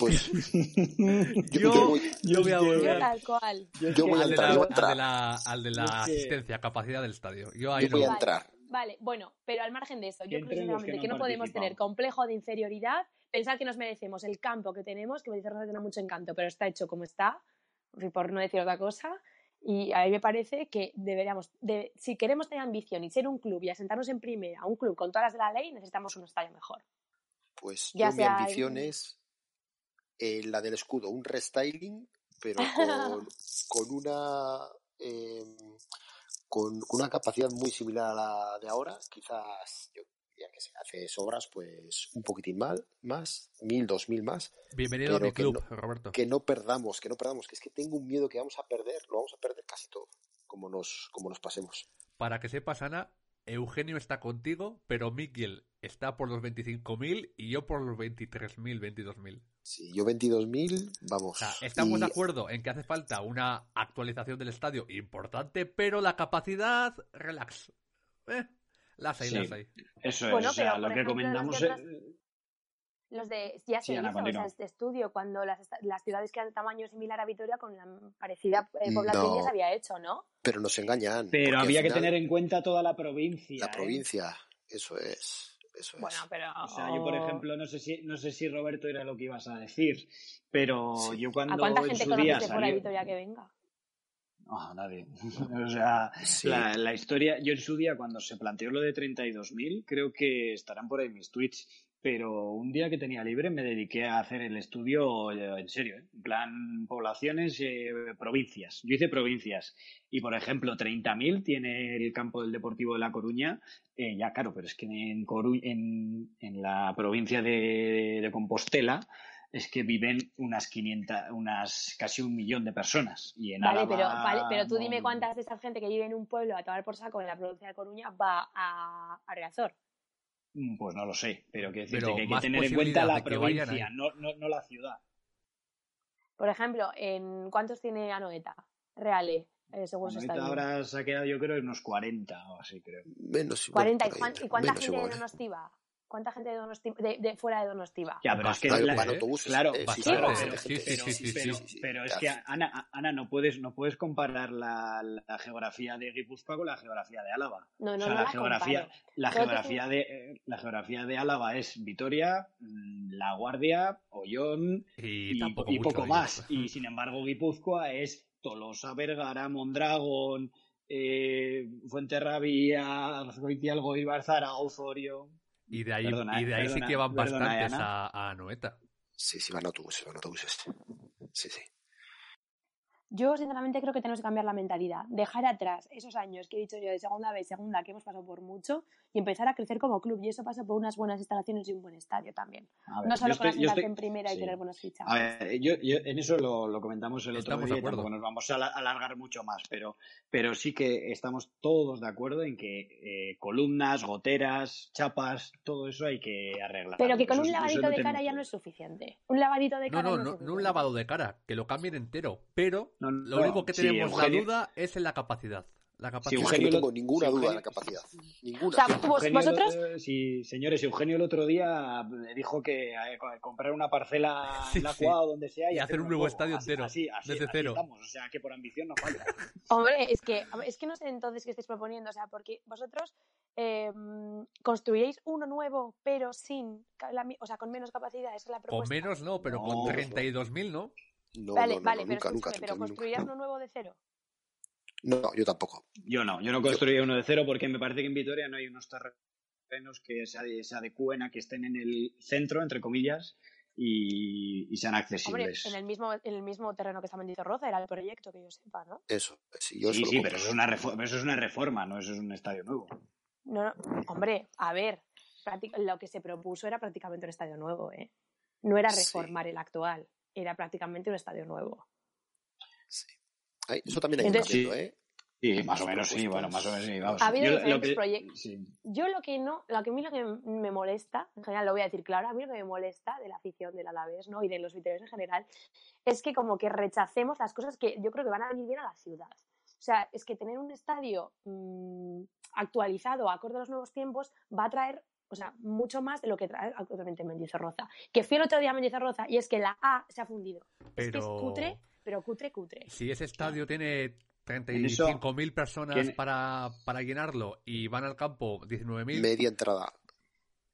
Pues Yo, yo voy- yo voy a que- volver tal cual. yo voy a al de, entrar, la, al de la- al de la Yo es que- asistencia, capacidad del estadio. Yo ahí Yo voy no. a Vale. entrar. Vale, bueno, pero al margen de eso, Que yo creo que no que podemos tener complejo de inferioridad, pensar que nos merecemos el campo que tenemos, que me dice Rosa tiene mucho encanto, pero está hecho como está, por no decir otra cosa. Y a mí me parece que deberíamos, de- si queremos tener ambición y ser un club y asentarnos en primera, un club con todas las de la ley, necesitamos un estadio mejor. Pues Ya yo mi ambición el- es eh, la del escudo, un restyling, pero con, con una con, con una capacidad muy similar a la de ahora, quizás yo diría que se hace sobras, pues un poquitín mal, más, mil, dos mil más, Bienvenido a mi club, no- Roberto. que no perdamos, que no perdamos, que es que tengo un miedo que vamos a perder, lo vamos a perder casi todo, como nos, como nos pasemos. Para que sepas, Ana, Eugenio está contigo, pero Miquel está por los 25.000 y yo por los 23.000, 22.000. Si yo 22.000, O vamos. sea, estamos de acuerdo en que hace falta una actualización del estadio importante, pero la capacidad, relax. Eh, las hay, Sí. las hay. Eso es, Bueno, o sea, lo por que ejemplo, comentamos las es- Los de, ya se Sí, hizo o sea, continúa. este estudio cuando las, las ciudades que eran de tamaño similar a Vitoria con la parecida eh, población No. ya se había hecho, ¿no? Pero nos engañan. Pero había que tener en cuenta toda la provincia. La ¿eh? provincia, eso es. Eso Bueno, es. pero... O sea, yo, por ejemplo, no sé si, no sé si Roberto era lo que ibas a decir, pero Sí. yo cuando ¿A cuánta en gente su día conoces de fuera de salió- Vitoria que venga? No, nadie. o sea, Sí. la, la historia, yo en su día cuando se planteó lo de 32.000, creo que estarán por ahí mis tweets, pero un día que tenía libre me dediqué a hacer el estudio eh, en serio, ¿eh? en plan poblaciones, eh, provincias. Yo hice provincias y, por ejemplo, 30.000 tiene el campo del Deportivo de La Coruña, eh, ya claro, pero es que en, Coru- en, en la provincia de, de Compostela es que viven unas 500, unas casi un millón de personas. Y en Vale, Álava pero, vale, pero tú dime cuántas de esa gente que vive en un pueblo a tomar por saco en la provincia de Coruña va a, a Riazor. Mm, Pues no lo sé, pero quiero decirte Pero que hay que tener en cuenta la que vayan provincia, no, no, no la ciudad. Por ejemplo, ¿en cuántos tiene Anoeta? Reale, eh, según su Ahorita estadio. ahora se ha quedado yo creo en unos 40 o así creo. Menos, 40. ¿Y, bueno, por ahí, cuán- y cuánta menos gente de igual, ¿eh? Donosti va? ¿Cuánta gente de, Donosti, de, de fuera de Donosti va? Ya, pero es que ¿eh? Claro, eh, pero, sí, gente, sí, sí, sí, pero- sí, pero es claro. que Ana, Ana no puedes no puedes comparar la, la geografía de Guipúzcoa con la geografía de Álava. No, no, o sea, no la la geografía la geografía de eh, la geografía de Álava es Vitoria, mm, La Guardia, Ollón Y, y, tampoco y mucho, poco más. Y sin embargo, Guipúzcoa es Tolosa, Vergara, Mondragón, eh, Fuenterrabía, Goitialgo, Ibarzara, Osorio. Y de ahí, Perdona, y de ahí sí que van perdona, bastantes Ana. a, a Noeta. Sí, sí, van autobuses, van autobuses. Sí, sí. Yo, sinceramente, creo que tenemos que cambiar la mentalidad. Dejar atrás esos años que he dicho yo de segunda vez, segunda, que hemos pasado por mucho, y empezar a crecer como club. Y eso pasa por unas buenas instalaciones y un buen estadio también. Ver, No solo con la estoy- sentarse estoy- en primera y sí. tener buenos fichajes. A ver, yo, yo en eso lo, lo comentamos el Estamos otro de día acuerdo. tampoco nos vamos a ala- alargar mucho más, pero, pero sí que estamos todos de acuerdo en que eh, columnas, goteras, chapas, todo eso hay que arreglar. Pero que con Eso un lavadito de cara ya no es suficiente. Un lavadito de No, cara no, no, es no, no un lavado de cara, que lo cambien entero. Pero No, lo único que sí, tenemos Eugenio- la duda es en la capacidad. La capacidad. que Eugenio no tengo ninguna duda de la capacidad. Ninguna. O sea, Eugenio vosotros- otro- sí, señores, Eugenio el otro día dijo que eh, co- comprar una parcela Sí, en la sí. O donde sea y, Y hacer un nuevo estadio Así- entero, Así, así, desde así cero. estamos, o sea que por ambición no falta. Hombre, es que, es que no sé entonces qué estáis proponiendo. O sea, porque vosotros eh, construiréis uno nuevo, pero sin, la o sea, con menos capacidad. Esa es la Con propuesta. menos no, pero No, con no. 32.000 no. No, vale, no, no, vale, no, pero nunca, nunca, escúchame, pero 30.000 construirías nunca. uno nuevo de cero. No, yo tampoco. Yo no, yo no construiría uno de cero porque me parece que en Vitoria no hay unos terrenos que se, ade- se adecúen a que estén en el centro, entre comillas, y, y sean Hombre, accesibles. en el mismo, en el mismo terreno que está Mendizorroza era el proyecto, que yo sepa, ¿no? Eso. Si yo sí, sí, pero eso es, una reforma, eso es una reforma, no eso es un estadio nuevo. No, no, hombre, a ver, lo que se propuso era prácticamente un estadio nuevo, ¿eh? No era Sí. reformar el actual, era prácticamente un estadio nuevo. Sí. Ay, eso también hay que Entonces- cambiarlo, ¿eh? Sí, más o menos, sí, bueno, más o menos sí, vamos. Ha habido Yo lo- lo diferentes que- proyectos. sí. Yo lo que no, lo que a mí lo que me molesta, en general lo voy a decir claro, a mí lo que me molesta de la afición del Alavés, ¿no? Y de los vitorianos en general, es que como que rechacemos las cosas que yo creo que van a venir bien a la ciudad. O sea, es que tener un estadio mm, actualizado, acorde a los nuevos tiempos, va a traer, o sea, mucho más de lo que trae actualmente Mendizorroza. Que fui el otro día a Mendizorroza y es que la A se ha fundido. Es que es Pero- cutre, pero cutre, cutre. Si ese estadio tiene En 35.000 personas ¿quién- para, para llenarlo y van al campo 19.000. Media entrada.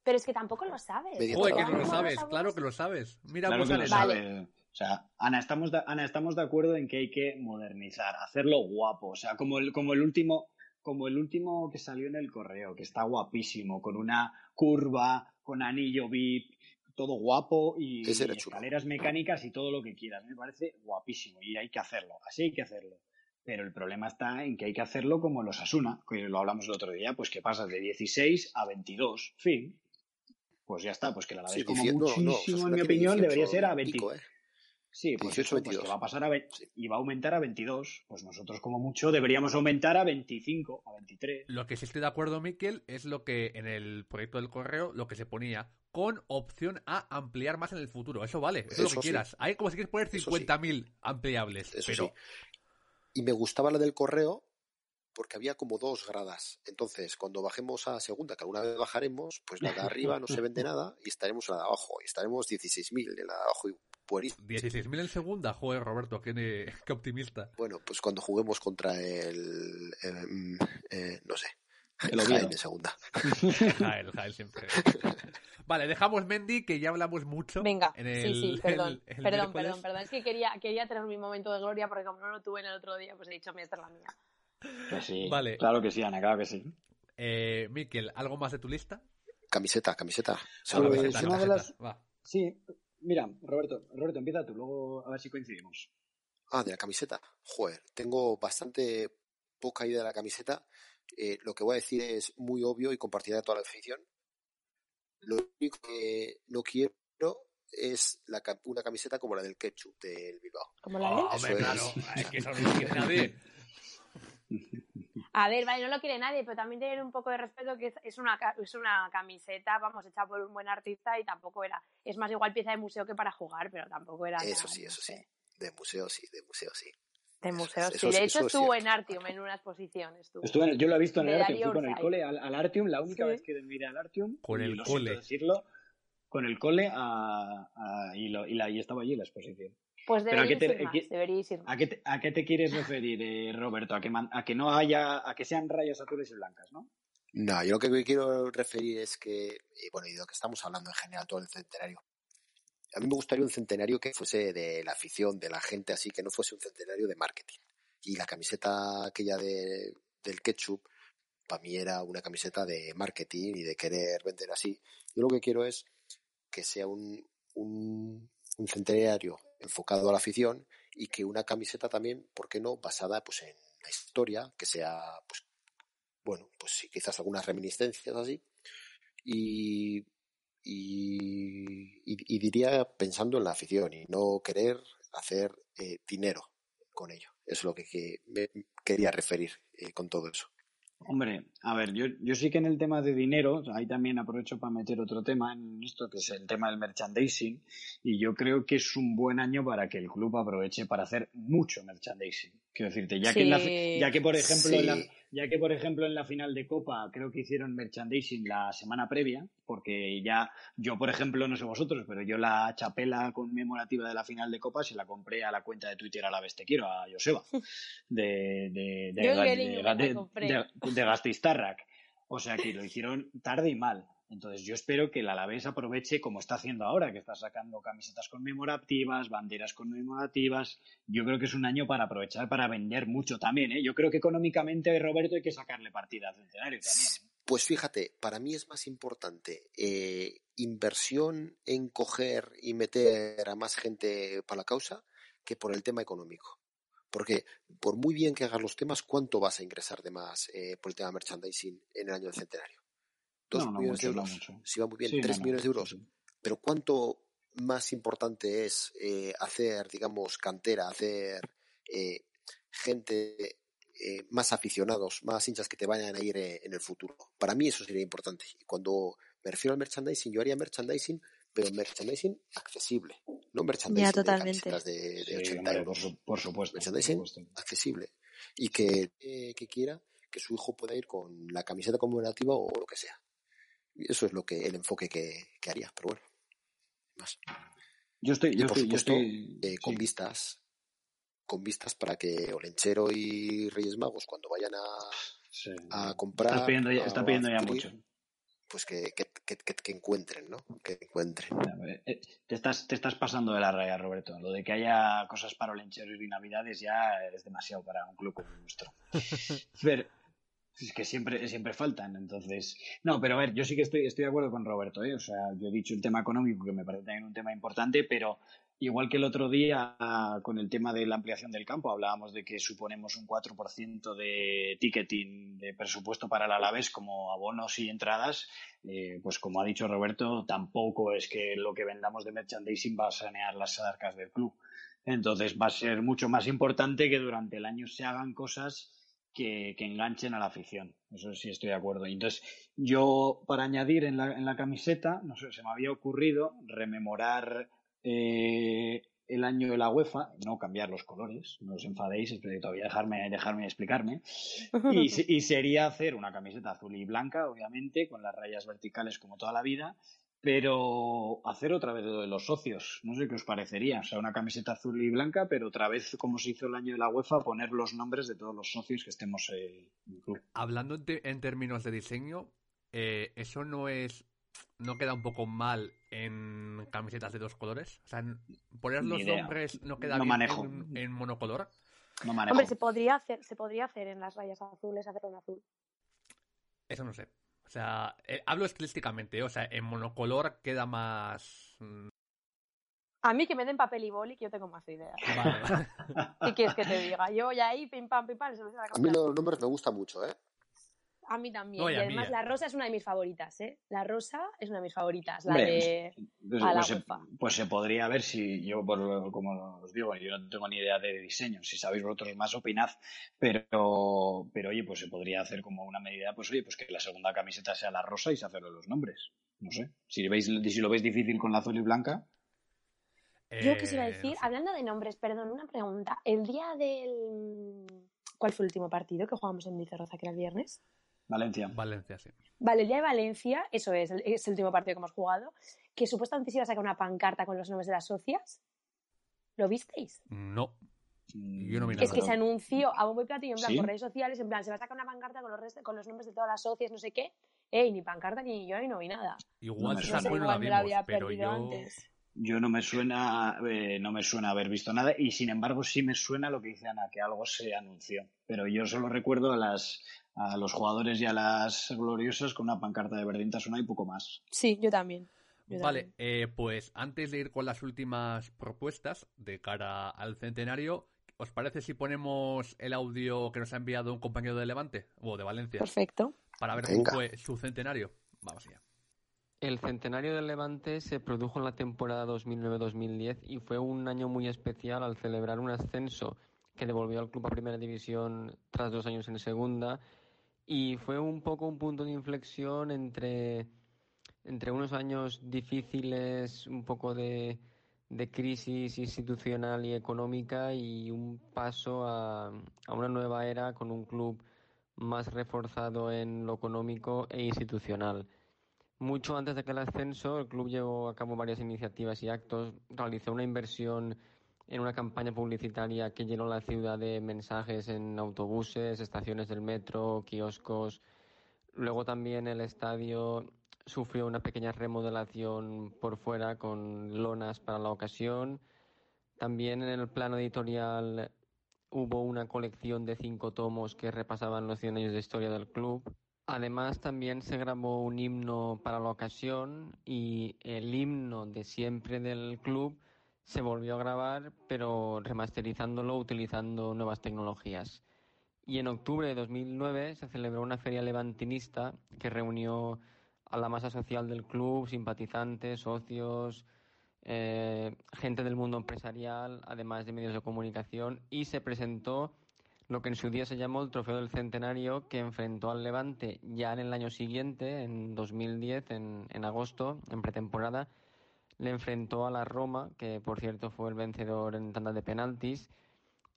Pero es que tampoco lo sabes. Media Joder, que no lo sabes, claro que lo sabes. Mira Claro cómo que lo. Vale. O sea, Ana, estamos de, Ana, estamos de acuerdo en que hay que modernizar, hacerlo guapo. O sea, como el, como el último, como el último que salió en el correo, que está guapísimo, con una curva, con anillo VIP, todo guapo y escaleras mecánicas y todo lo que quieras. Me parece guapísimo y hay que hacerlo. Así hay que hacerlo. Pero el problema está en que hay que hacerlo como los Asuna, que lo hablamos el otro día, pues que pasas de 16 a 22. Fin. Pues ya está, pues que la Alavés Sí, como 18 no, no, muchísimo, en mi opinión, 18 debería ser a y 20. pico, ¿eh? Sí, pues 18, eso, pues que 22. va a pasar a ve- Sí. y va a aumentar a 22. Pues nosotros como mucho deberíamos aumentar a 25, a 23. Lo que sí estoy de acuerdo, Miquel, es lo que en el proyecto del correo, lo que se ponía, con opción a ampliar más en el futuro. Eso vale, eso, es lo que sí. quieras. Hay como si quieres poner Eso sí. 50.000 ampliables. Eso pero sí. Y me gustaba la del correo porque había como dos gradas. Entonces, cuando bajemos a segunda, que alguna vez bajaremos, pues la de arriba no se vende nada y estaremos en la de abajo. Y estaremos 16.000 en la de abajo y puerísimo. 16.000 en segunda, joder, Roberto, qué, qué, optimista. Bueno, pues cuando juguemos contra el. el eh, no sé. El Jaén en segunda. Jaén, Jaén siempre. Vale, dejamos Mendy, que ya hablamos mucho. Venga, en el, sí, sí, perdón. perdón, perdón, perdón. Es que quería, quería tener mi momento de gloria porque como no lo tuve en el otro día, pues he dicho, esta es la mía. Pues sí, vale. claro que sí, Ana, claro que sí. Eh, Miquel, ¿algo más de tu lista? Camiseta, camiseta. Sí, mira, Roberto, Roberto, empieza tú, luego a ver si coincidimos. Ah, de la camiseta. Joder, tengo bastante poca idea de la camiseta. Eh, lo que voy a decir es muy obvio y compartiré a toda la afición. Lo único que no quiero es la, una camiseta como la del ketchup del Bilbao. ¿Como la de? Oh, claro, es que eso no quiere nadie. A ver, vale, no lo quiere nadie, pero también tener un poco de respeto que es, una, es una camiseta, vamos, hecha por un buen artista y tampoco era. Es más, igual pieza de museo que para jugar, pero tampoco era. Eso sí, eso sí. De museo sí, de museo sí. De museo, sí. De hecho, estuvo en Artium en una exposición. Estuvo. yo lo he visto en el Artium, fui con el cole al, Artium, la única vez que miré al Artium. Con el cole. Decirlo, con el cole a, y, lo, y, la, y estaba allí la exposición. Pues debería ir ¿A qué, te, quieres referir, eh, Roberto? ¿A que, a que no haya, a que sean rayas azules y blancas, no? No, yo lo que me quiero referir es que, bueno, y de lo que estamos hablando en general todo el centenario. A mí me gustaría un centenario que fuese de la afición, de la gente así, que no fuese un centenario de marketing. Y la camiseta aquella de, del ketchup, para mí era una camiseta de marketing y de querer vender así. Yo lo que quiero es que sea un, un, un centenario enfocado a la afición y que una camiseta también, ¿por qué no?, basada pues en la historia, que sea, pues, bueno, pues sí, quizás algunas reminiscencias así. Y, y, diría pensando en la afición y no querer hacer eh, dinero con ello. Es lo que, me quería referir eh, con todo eso. Hombre, a ver, yo, yo sí que en el tema de dinero, ahí también aprovecho para meter otro tema en esto, que es el tema del merchandising, y yo creo que es un buen año para que el club aproveche para hacer mucho merchandising. Quiero decirte, ya que, ya que por ejemplo en la, ya que por ejemplo en la final de Copa creo que hicieron merchandising la semana previa, porque ya yo por ejemplo, no sé vosotros, pero yo la chapela conmemorativa de la final de Copa se la compré a la cuenta de Twitter a la vez te quiero, a Joseba, de, de, de, de, Gastistarrac. O sea que lo hicieron tarde y mal. Entonces yo espero que el Alavés aproveche como está haciendo ahora, que está sacando camisetas conmemorativas, banderas conmemorativas. Yo creo que es un año para aprovechar para vender mucho también. ¿eh? Yo creo que económicamente, Roberto, hay que sacarle partida al centenario también. ¿eh? Pues fíjate, para mí es más importante eh, inversión en coger y meter a más gente para la causa que por el tema económico. Porque por muy bien que hagas los temas, ¿cuánto vas a ingresar de más eh, por el tema merchandising en el año del centenario? Dos millones de euros. si va muy bien, tres millones de euros. Pero ¿cuánto más importante es eh, hacer, digamos, cantera, hacer eh, gente eh, más aficionados, más hinchas que te vayan a ir en el futuro? Para mí eso sería importante. Y cuando me refiero al merchandising, yo haría merchandising, pero merchandising accesible, no merchandising totalmente. de, de, 80 euros. Por, supuesto. Merchandising accesible. Y que, que quiera que su hijo pueda ir con la camiseta conmemorativa o lo que sea. Eso es lo que el enfoque que, haría, pero bueno, más. Yo estoy, yo por estoy, supuesto, eh, con vistas, con vistas para que Olenchero y Reyes Magos cuando vayan a, a comprar, está pidiendo ya, está pidiendo ya mucho. Pues que, que, que, encuentren, ¿no? Que encuentren. Eh, te estás, te estás pasando de la raya, Roberto. Lo de que haya cosas para Olenchero y Navidades ya es demasiado para un club como el nuestro. Pero, es que siempre, siempre faltan, entonces. No, pero a ver, yo sí que estoy, estoy de acuerdo con Roberto, ¿eh? O sea, yo he dicho el tema económico, que me parece también un tema importante, pero igual que el otro día con el tema de la ampliación del campo, hablábamos de que suponemos un 4% de ticketing de presupuesto para el Alavés como abonos y entradas, eh, pues como ha dicho Roberto, tampoco es que lo que vendamos de merchandising va a sanear las arcas del club. Entonces va a ser mucho más importante que durante el año se hagan cosas que, enganchen a la afición. Eso sí estoy de acuerdo. Entonces, yo, para añadir en la, en la camiseta, no sé, se me había ocurrido rememorar eh, el año de la UEFA, no cambiar los colores, no os enfadéis, todavía dejarme, dejarme explicarme, y, y, sería hacer una camiseta azul y blanca, obviamente, con las rayas verticales como toda la vida, pero hacer otra vez lo de los socios, no sé qué os parecería, o sea, una camiseta azul y blanca, pero otra vez, como se hizo el año de la UEFA, poner los nombres de todos los socios que estemos en el club. Hablando en, términos de diseño, eh, eso no es no queda un poco mal en camisetas de dos colores? O sea, poner los nombres no queda bien En, monocolor. No manejo. Hombre, se podría hacer, se podría hacer en las rayas azules, hacerlo en azul. Eso no sé. O sea, eh, hablo estilísticamente, o sea, en monocolor queda más. Mm. A mí que me den papel y boli, que yo tengo más ideas. Vale. ¿Qué quieres que te diga? Yo ya ahí, pim pam, pim pam. a mí los nombres me gustan mucho, ¿eh? A mí también. y además la rosa es una de mis favoritas, ¿eh? La rosa es una de mis favoritas, la de pues, pues, se, pues, se, podría ver si yo, por, como os digo, yo no tengo ni idea de diseño. Si sabéis vosotros más, opinad. Pero, pero oye, pues se podría hacer como una medida, pues oye, pues que la segunda camiseta sea la rosa y se hacerlo los nombres. No sé. Si, veis, si lo veis difícil con la azul y blanca. Yo quisiera eh, decir, hablando de nombres, perdón, una pregunta. El día del. ¿Cuál fue el último partido que jugamos en Roza, que era el viernes? Valencia. Valencia, sí. Vale, el día de Valencia, eso es, es el último partido que hemos jugado, que supuestamente se iba a sacar una pancarta con los nombres de las socias. ¿Lo visteis? No. Yo no vi nada. Es que se anunció a un buen platillo en plan por redes sociales, en plan, se va a sacar una pancarta con los, con los nombres de todas las socias, no sé qué. Ey, ni pancarta ni yo ni no vi nada. Igual no se no la vimos, pero yo... Antes. Yo no me suena, eh, no me suena haber visto nada y sin embargo sí me suena lo que dice Ana, que algo se anunció. Pero yo solo recuerdo a las, a los jugadores y a las gloriosas con una pancarta de Verdinta Sona y poco más. Sí, yo también. vale, eh, pues antes de ir con las últimas propuestas de cara al centenario, ¿os parece si ponemos el audio que nos ha enviado un compañero de Levante o de Valencia? Perfecto. Para ver cómo fue su centenario. Vamos allá. El centenario del Levante se produjo en la temporada 2009-2010 y fue un año muy especial al celebrar un ascenso que devolvió al club a primera división tras dos años en segunda y fue un poco un punto de inflexión entre, entre unos años difíciles, un poco de, de crisis institucional y económica y un paso a, a una nueva era con un club más reforzado en lo económico e institucional. Mucho antes de que el ascenso, el club llevó a cabo varias iniciativas y actos, realizó una inversión en una campaña publicitaria que llenó la ciudad de mensajes en autobuses, estaciones del metro, kioscos. Luego también el estadio sufrió una pequeña remodelación por fuera con lonas para la ocasión. También en el plano editorial hubo una colección de cinco tomos que repasaban los 100 años de historia del club. Además, también se grabó un himno para la ocasión y el himno de siempre del club se volvió a grabar, pero remasterizándolo utilizando nuevas tecnologías. Y en octubre de 2009 se celebró una feria levantinista que reunió a la masa social del club, simpatizantes, socios, eh, gente del mundo empresarial, además de medios de comunicación, y se presentó lo que en su día se llamó el Trofeo del Centenario, que enfrentó al Levante ya en el año siguiente, en 2010, en, en agosto, en pretemporada, le enfrentó a la Roma, que por cierto fue el vencedor en tanda de penaltis.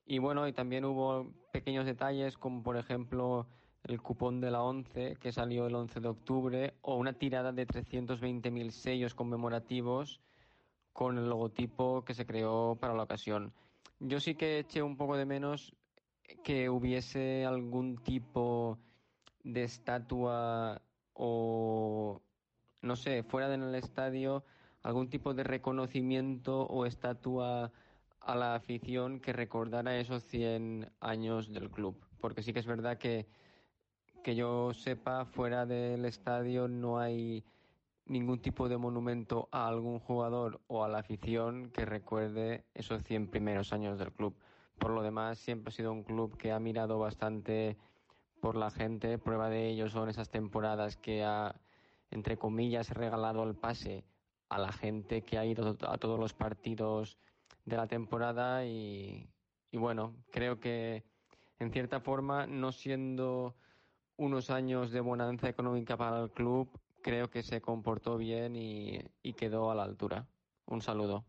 Y bueno, y también hubo pequeños detalles como por ejemplo el cupón de la 11 que salió el 11 de octubre o una tirada de 320.000 sellos conmemorativos con el logotipo que se creó para la ocasión. Yo sí que eché un poco de menos que hubiese algún tipo de estatua o no sé, fuera del estadio algún tipo de reconocimiento o estatua a la afición que recordara esos 100 años del club. Porque sí que es verdad que, que yo sepa, fuera del estadio no hay ningún tipo de monumento a algún jugador o a la afición que recuerde esos 100 primeros años del club. Por lo demás, siempre ha sido un club que ha mirado bastante por la gente. Prueba de ello son esas temporadas que ha, entre comillas, regalado el pase a la gente que ha ido a todos los partidos de la temporada y, bueno, creo que en cierta forma, no siendo unos años de bonanza económica para el club, creo que se comportó bien y, y quedó a la altura. Un saludo.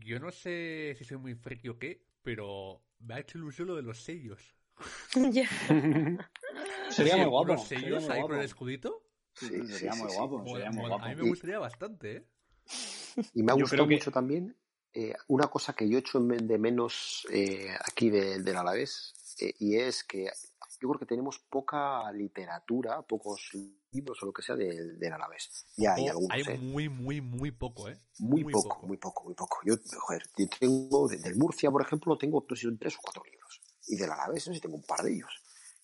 Yo no sé si soy muy friki o qué, pero me ha hecho ilusión lo de los sellos. Ya. Sería Sí, muy guapo. ¿Unos sería sellos ahí guapo. con el escudito? Sí, Sí, sería sí, muy sí, guapo, sería muy guapo. A mí me Y- gustaría bastante, ¿eh? Y me ha gustado que- mucho también eh, una cosa que yo echo de menos eh, aquí de- del Alavés, eh, y es que yo creo que tenemos poca literatura, pocos libros o lo que sea del, del Alavés. Ya hay O algunos, hay ¿eh? muy, muy, muy poco, ¿eh? Muy, poco, muy poco, muy poco. Yo, joder, yo tengo, de- del Murcia, por ejemplo, tengo no sé, son tres o cuatro libros. Y del Alavés, no sé si tengo un par de ellos.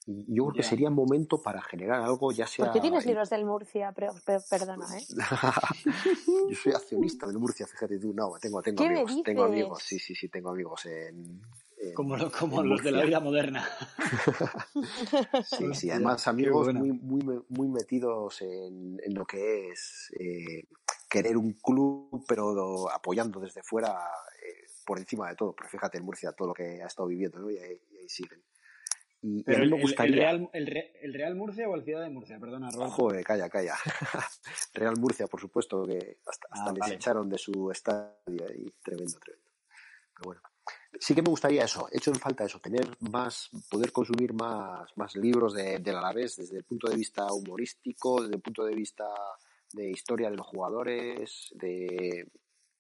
Y yo creo que sería momento para generar algo, ya sea... ¿Por qué tienes en- libros del Murcia? Pero, pero- perdona, ¿eh? yo soy accionista del Murcia, fíjate tú. No, tengo, tengo ¿Qué me amigos, tengo amigos, sí, sí, sí, tengo amigos en... Como, lo- como los de la vida moderna. Sí, sí, además amigos muy, muy, muy metidos en, en lo que es eh, querer un club, pero apoyando desde fuera eh, por encima de todo. Pero fíjate en Murcia todo lo que ha estado viviendo, ¿no? Y ahí, y ahí siguen. Y, y a Pero mí el, me gustaría... el Real, el, Re- el Real Murcia o el Ciudad de Murcia, perdona, Roberto. Joder, calla, calla. Real Murcia, por supuesto, que hasta, hasta Ah, les vale. echaron de su estadio y tremendo, tremendo. Pero bueno, sí que me gustaría eso, he hecho en falta eso, tener más, poder consumir más, más libros de, del Alavés desde el punto de vista humorístico, desde el punto de vista de historia de los jugadores, de,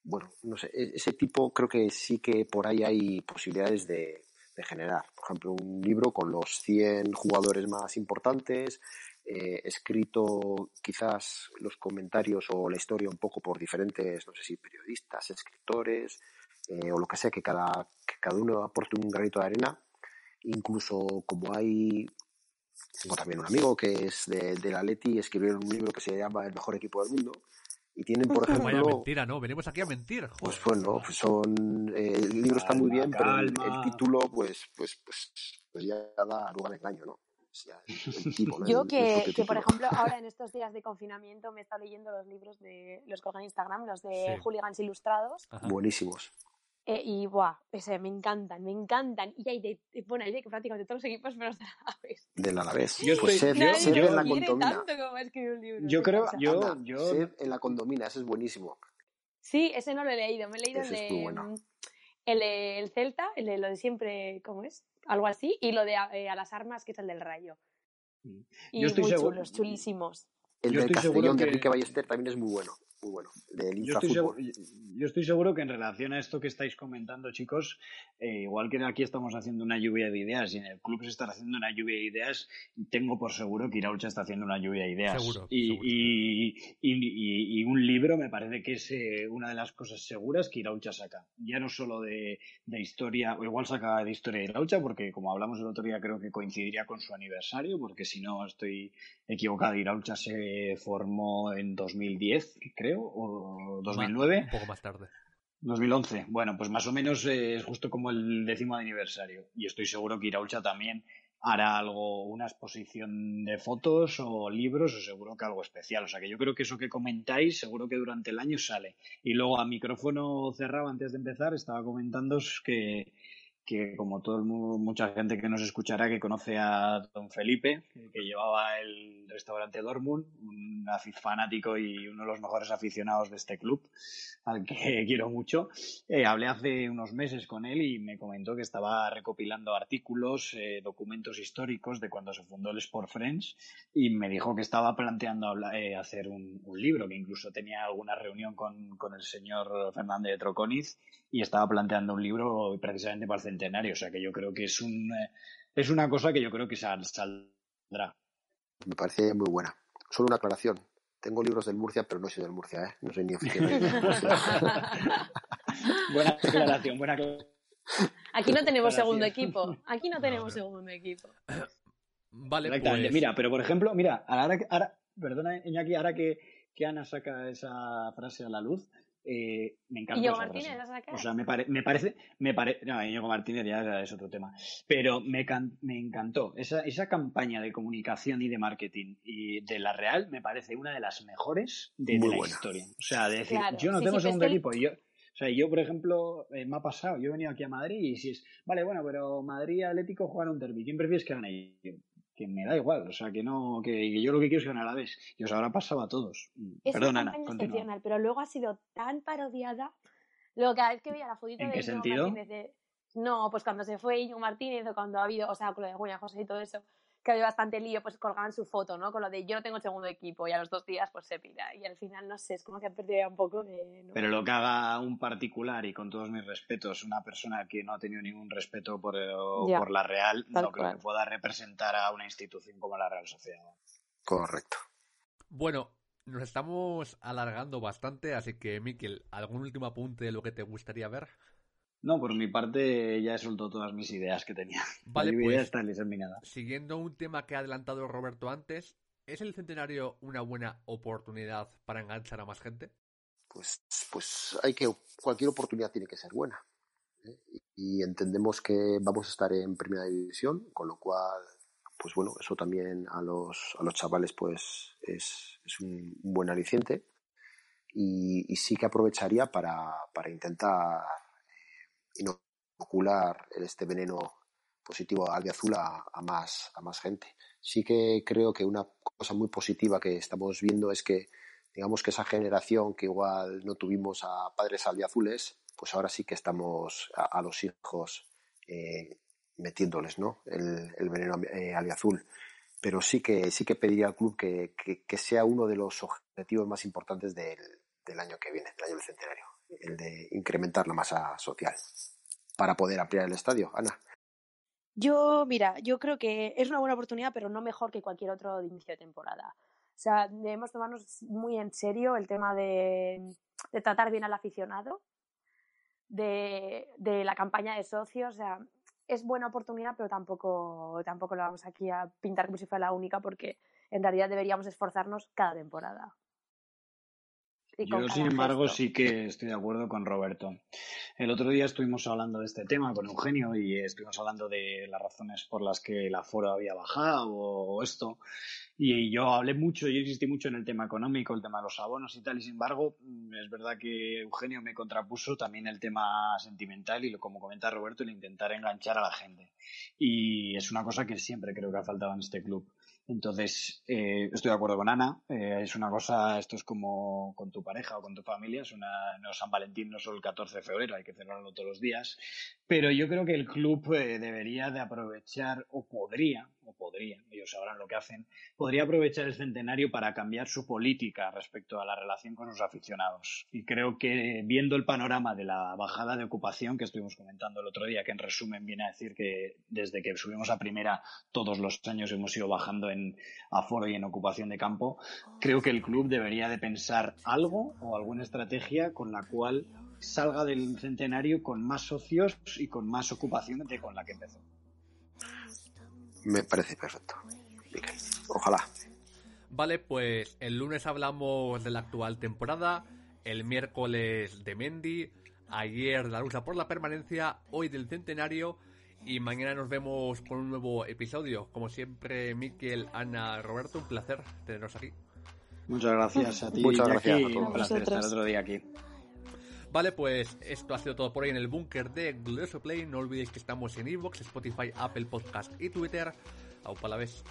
bueno, no sé, e- ese tipo creo que sí que por ahí hay posibilidades de, de generar. Por ejemplo, un libro con los 100 jugadores más importantes, eh, escrito quizás los comentarios o la historia un poco por diferentes, no sé si periodistas, escritores, eh, o lo que sea, que cada, que cada uno aporte un granito de arena. Incluso como hay, tengo también un amigo que es de, de la Leti, escribieron un libro que se llama El mejor equipo del mundo. Y tienen, por Vaya ejemplo, mentira, ¿no? Venimos aquí a mentir. pues joder. bueno, pues son, eh, el libro está muy Calma, bien, pero el, título, pues, pues, pues, pues ya da lugar a engaño, ¿no? Yo que, por ejemplo, ahora en estos días de confinamiento me he estado leyendo los libros de los que en Instagram, los de Sí. Hooligans Ilustrados, Ajá. Buenísimos. Eh, y buah, ese, me encantan, me encantan. Y hay de, bueno, hay de prácticamente todos los equipos, pero de la vez. Del Alavés. Yo pues estoy- yo- en la condomina. tanto como escribir un libro. Yo ¿qué creo- pasa? yo- Anda, yo- Sed en la condomina, ese es buenísimo. Sí, ese no lo he leído, me he leído el Ese de bueno. el el Celta, el de lo de siempre, ¿cómo es? Algo así, y lo de eh, a las armas, que es el del Rayo. Mm. Y Yo estoy muy seguro- chulos, chulísimos. El Yo del estoy seguro Castellón de que- Enrique Ballester también es muy bueno. Muy bueno. Del Yo estoy, seguro, yo estoy seguro que en relación a esto que estáis comentando, chicos, eh, igual que aquí estamos haciendo una lluvia de ideas y en el club se está haciendo una lluvia de ideas, tengo por seguro que Iraucha está haciendo una lluvia de ideas. Seguro, y, seguro. Y, y- y- y un libro me parece que es eh, una de las cosas seguras que Iraucha saca. Ya no solo de, de historia, o igual saca de historia de Iraucha, porque como hablamos el otro día creo que coincidiría con su aniversario, porque si no estoy equivocado, Iraucha se formó en 2010, creo, o 2009. Un poco más tarde. 2011. Bueno, pues más o menos eh, es justo como el décimo aniversario. Y estoy seguro que Iraucha también hará algo, una exposición de fotos o libros o seguro que algo especial. O sea que yo creo que eso que comentáis seguro que durante el año sale. Y luego a micrófono cerrado antes de empezar estaba comentando que, que como todo el mu- mucha gente que nos escuchará que conoce a don Felipe, que, llevaba el restaurante Dortmund, un fanático y uno de los mejores aficionados de este club, al que quiero mucho. Eh, hablé hace unos meses con él y me comentó que estaba recopilando artículos, eh, documentos históricos de cuando se fundó el Sport Friends y me dijo que estaba planteando habla- eh, hacer un, un libro, que incluso tenía alguna reunión con, con el señor Fernández de Troconiz y estaba planteando un libro precisamente para el centenario. O sea que yo creo que es un eh, es una cosa que yo creo que sal- saldrá. Me parece muy buena. Solo una aclaración. Tengo libros del Murcia, pero no soy del Murcia, ¿eh? No soy ni del Murcia. buena aclaración, buena aclaración. Aquí no tenemos segundo equipo. Aquí no tenemos no. segundo equipo. Vale, Exactamente. pues... Mira, pero por ejemplo, mira, ahora, que- ahora perdona, Iñaki, ahora que, que Ana saca esa frase a la luz, eh, me encanta. Martínez la. O sea, me, pare- me parece, me pare- no, Martínez ya es otro tema, pero me, can- me encantó esa, esa campaña de comunicación y de marketing y de la Real me parece una de las mejores de, la buena. historia. O sea, de decir, Claro, yo no sí, tengo sí, segundo que equipo y yo, o sea, yo, por ejemplo, eh, me ha pasado, yo he venido aquí a Madrid y si es, vale, bueno, pero Madrid y Atlético juegan un derby, ¿quién prefieres que gane? Que me da igual, o sea, que no, que, que yo lo que quiero es ganar a la vez. Y os habrá pasado a todos. Es Perdón, una Ana, excepcional, pero luego ha sido tan parodiada Luego, cada vez que veía la fotito ¿En de qué sentido? Martínez de- No, pues cuando se fue Íñigo Martínez o cuando ha habido, o sea, con lo de Julia José y todo eso, que había bastante lío, pues colgaban su foto, ¿no? Con lo de yo no tengo segundo equipo y a los dos días pues se pira. Y al final, no sé, es como que han perdido ya un poco de... ¿no? Pero lo que haga un particular, y con todos mis respetos, una persona que no ha tenido ningún respeto por, eh, Ya, por la Real, no creo que pueda representar a una institución como la Real Sociedad. Correcto. Bueno, nos estamos alargando bastante, así que, Miquel, ¿algún último apunte de lo que te gustaría ver? No, por mi parte ya he soltado todas mis ideas que tenía. Vale, pues- está. Siguiendo un tema que ha adelantado Roberto antes, ¿es el centenario una buena oportunidad para enganchar a más gente? Pues, pues hay que, cualquier oportunidad tiene que ser buena. ¿eh? Y, y entendemos que vamos a estar en primera división, con lo cual, pues bueno, eso también a los, a los chavales pues es, es un, un buen aliciente. Y, y sí que aprovecharía para, para intentar inocular este veneno positivo albiazul a, a más, a más gente. Sí que creo que una cosa muy positiva que estamos viendo es que digamos que esa generación que igual no tuvimos a padres albiazules, pues ahora sí que estamos a, los hijos eh, metiéndoles ¿no? el, el veneno eh, albiazul. Pero sí que, sí que pediría al club que, que, que sea uno de los objetivos más importantes del, del año que viene, del año del centenario, el de incrementar la masa social para poder ampliar el estadio. Ana. Yo, mira, yo creo que es una buena oportunidad, pero no mejor que cualquier otro de inicio de temporada. O sea, debemos tomarnos muy en serio el tema de, de tratar bien al aficionado, de, de la campaña de socios. O sea, es buena oportunidad, pero tampoco, tampoco lo vamos aquí a pintar como si fuera la única, porque en realidad deberíamos esforzarnos cada temporada. Y Yo, sin embargo, gesto. sí que estoy de acuerdo con Roberto. El otro día estuvimos hablando de este tema con Eugenio y estuvimos hablando de las razones por las que el aforo había bajado o esto. Y yo hablé mucho, yo insistí mucho en el tema económico, el tema de los abonos y tal. Y sin embargo, mm, es verdad que Eugenio me contrapuso también el tema sentimental y, lo, como comenta Roberto, el intentar enganchar a la gente. Y es una cosa que siempre creo que ha faltado en este club. Entonces, eh, estoy de acuerdo con Ana. Eh, es una cosa, esto es como con tu pareja o con tu familia. Es una, no San Valentín, no solo el 14 de febrero, hay que celebrarlo todos los días. Pero yo creo que el club eh, debería de aprovechar, o podría, o podría, ellos sabrán lo que hacen, podría aprovechar el centenario para cambiar su política respecto a la relación con sus aficionados. Y creo que viendo el panorama de la bajada de ocupación que estuvimos comentando el otro día, que en resumen viene a decir que desde que subimos a primera todos los años hemos ido bajando en aforo y en ocupación de campo, creo que el club debería de pensar algo o alguna estrategia con la cual salga del centenario con más socios y con más ocupación de con la que empezó. Me parece perfecto. Miquel. Ojalá. Vale, pues el lunes hablamos de la actual temporada, el miércoles de Mendy, ayer la lucha por la permanencia, hoy del centenario y mañana nos vemos con un nuevo episodio. Como siempre, Miquel, Ana, Roberto, un placer teneros aquí. Muchas gracias a ti, Muchas gracias a todos. Un placer estar otro día aquí. Vale, pues esto ha sido todo por hoy en el búnker de Glorioso Play. No olvidéis que estamos en Evox, Spotify, Apple Podcast y Twitter. Aupa la vez.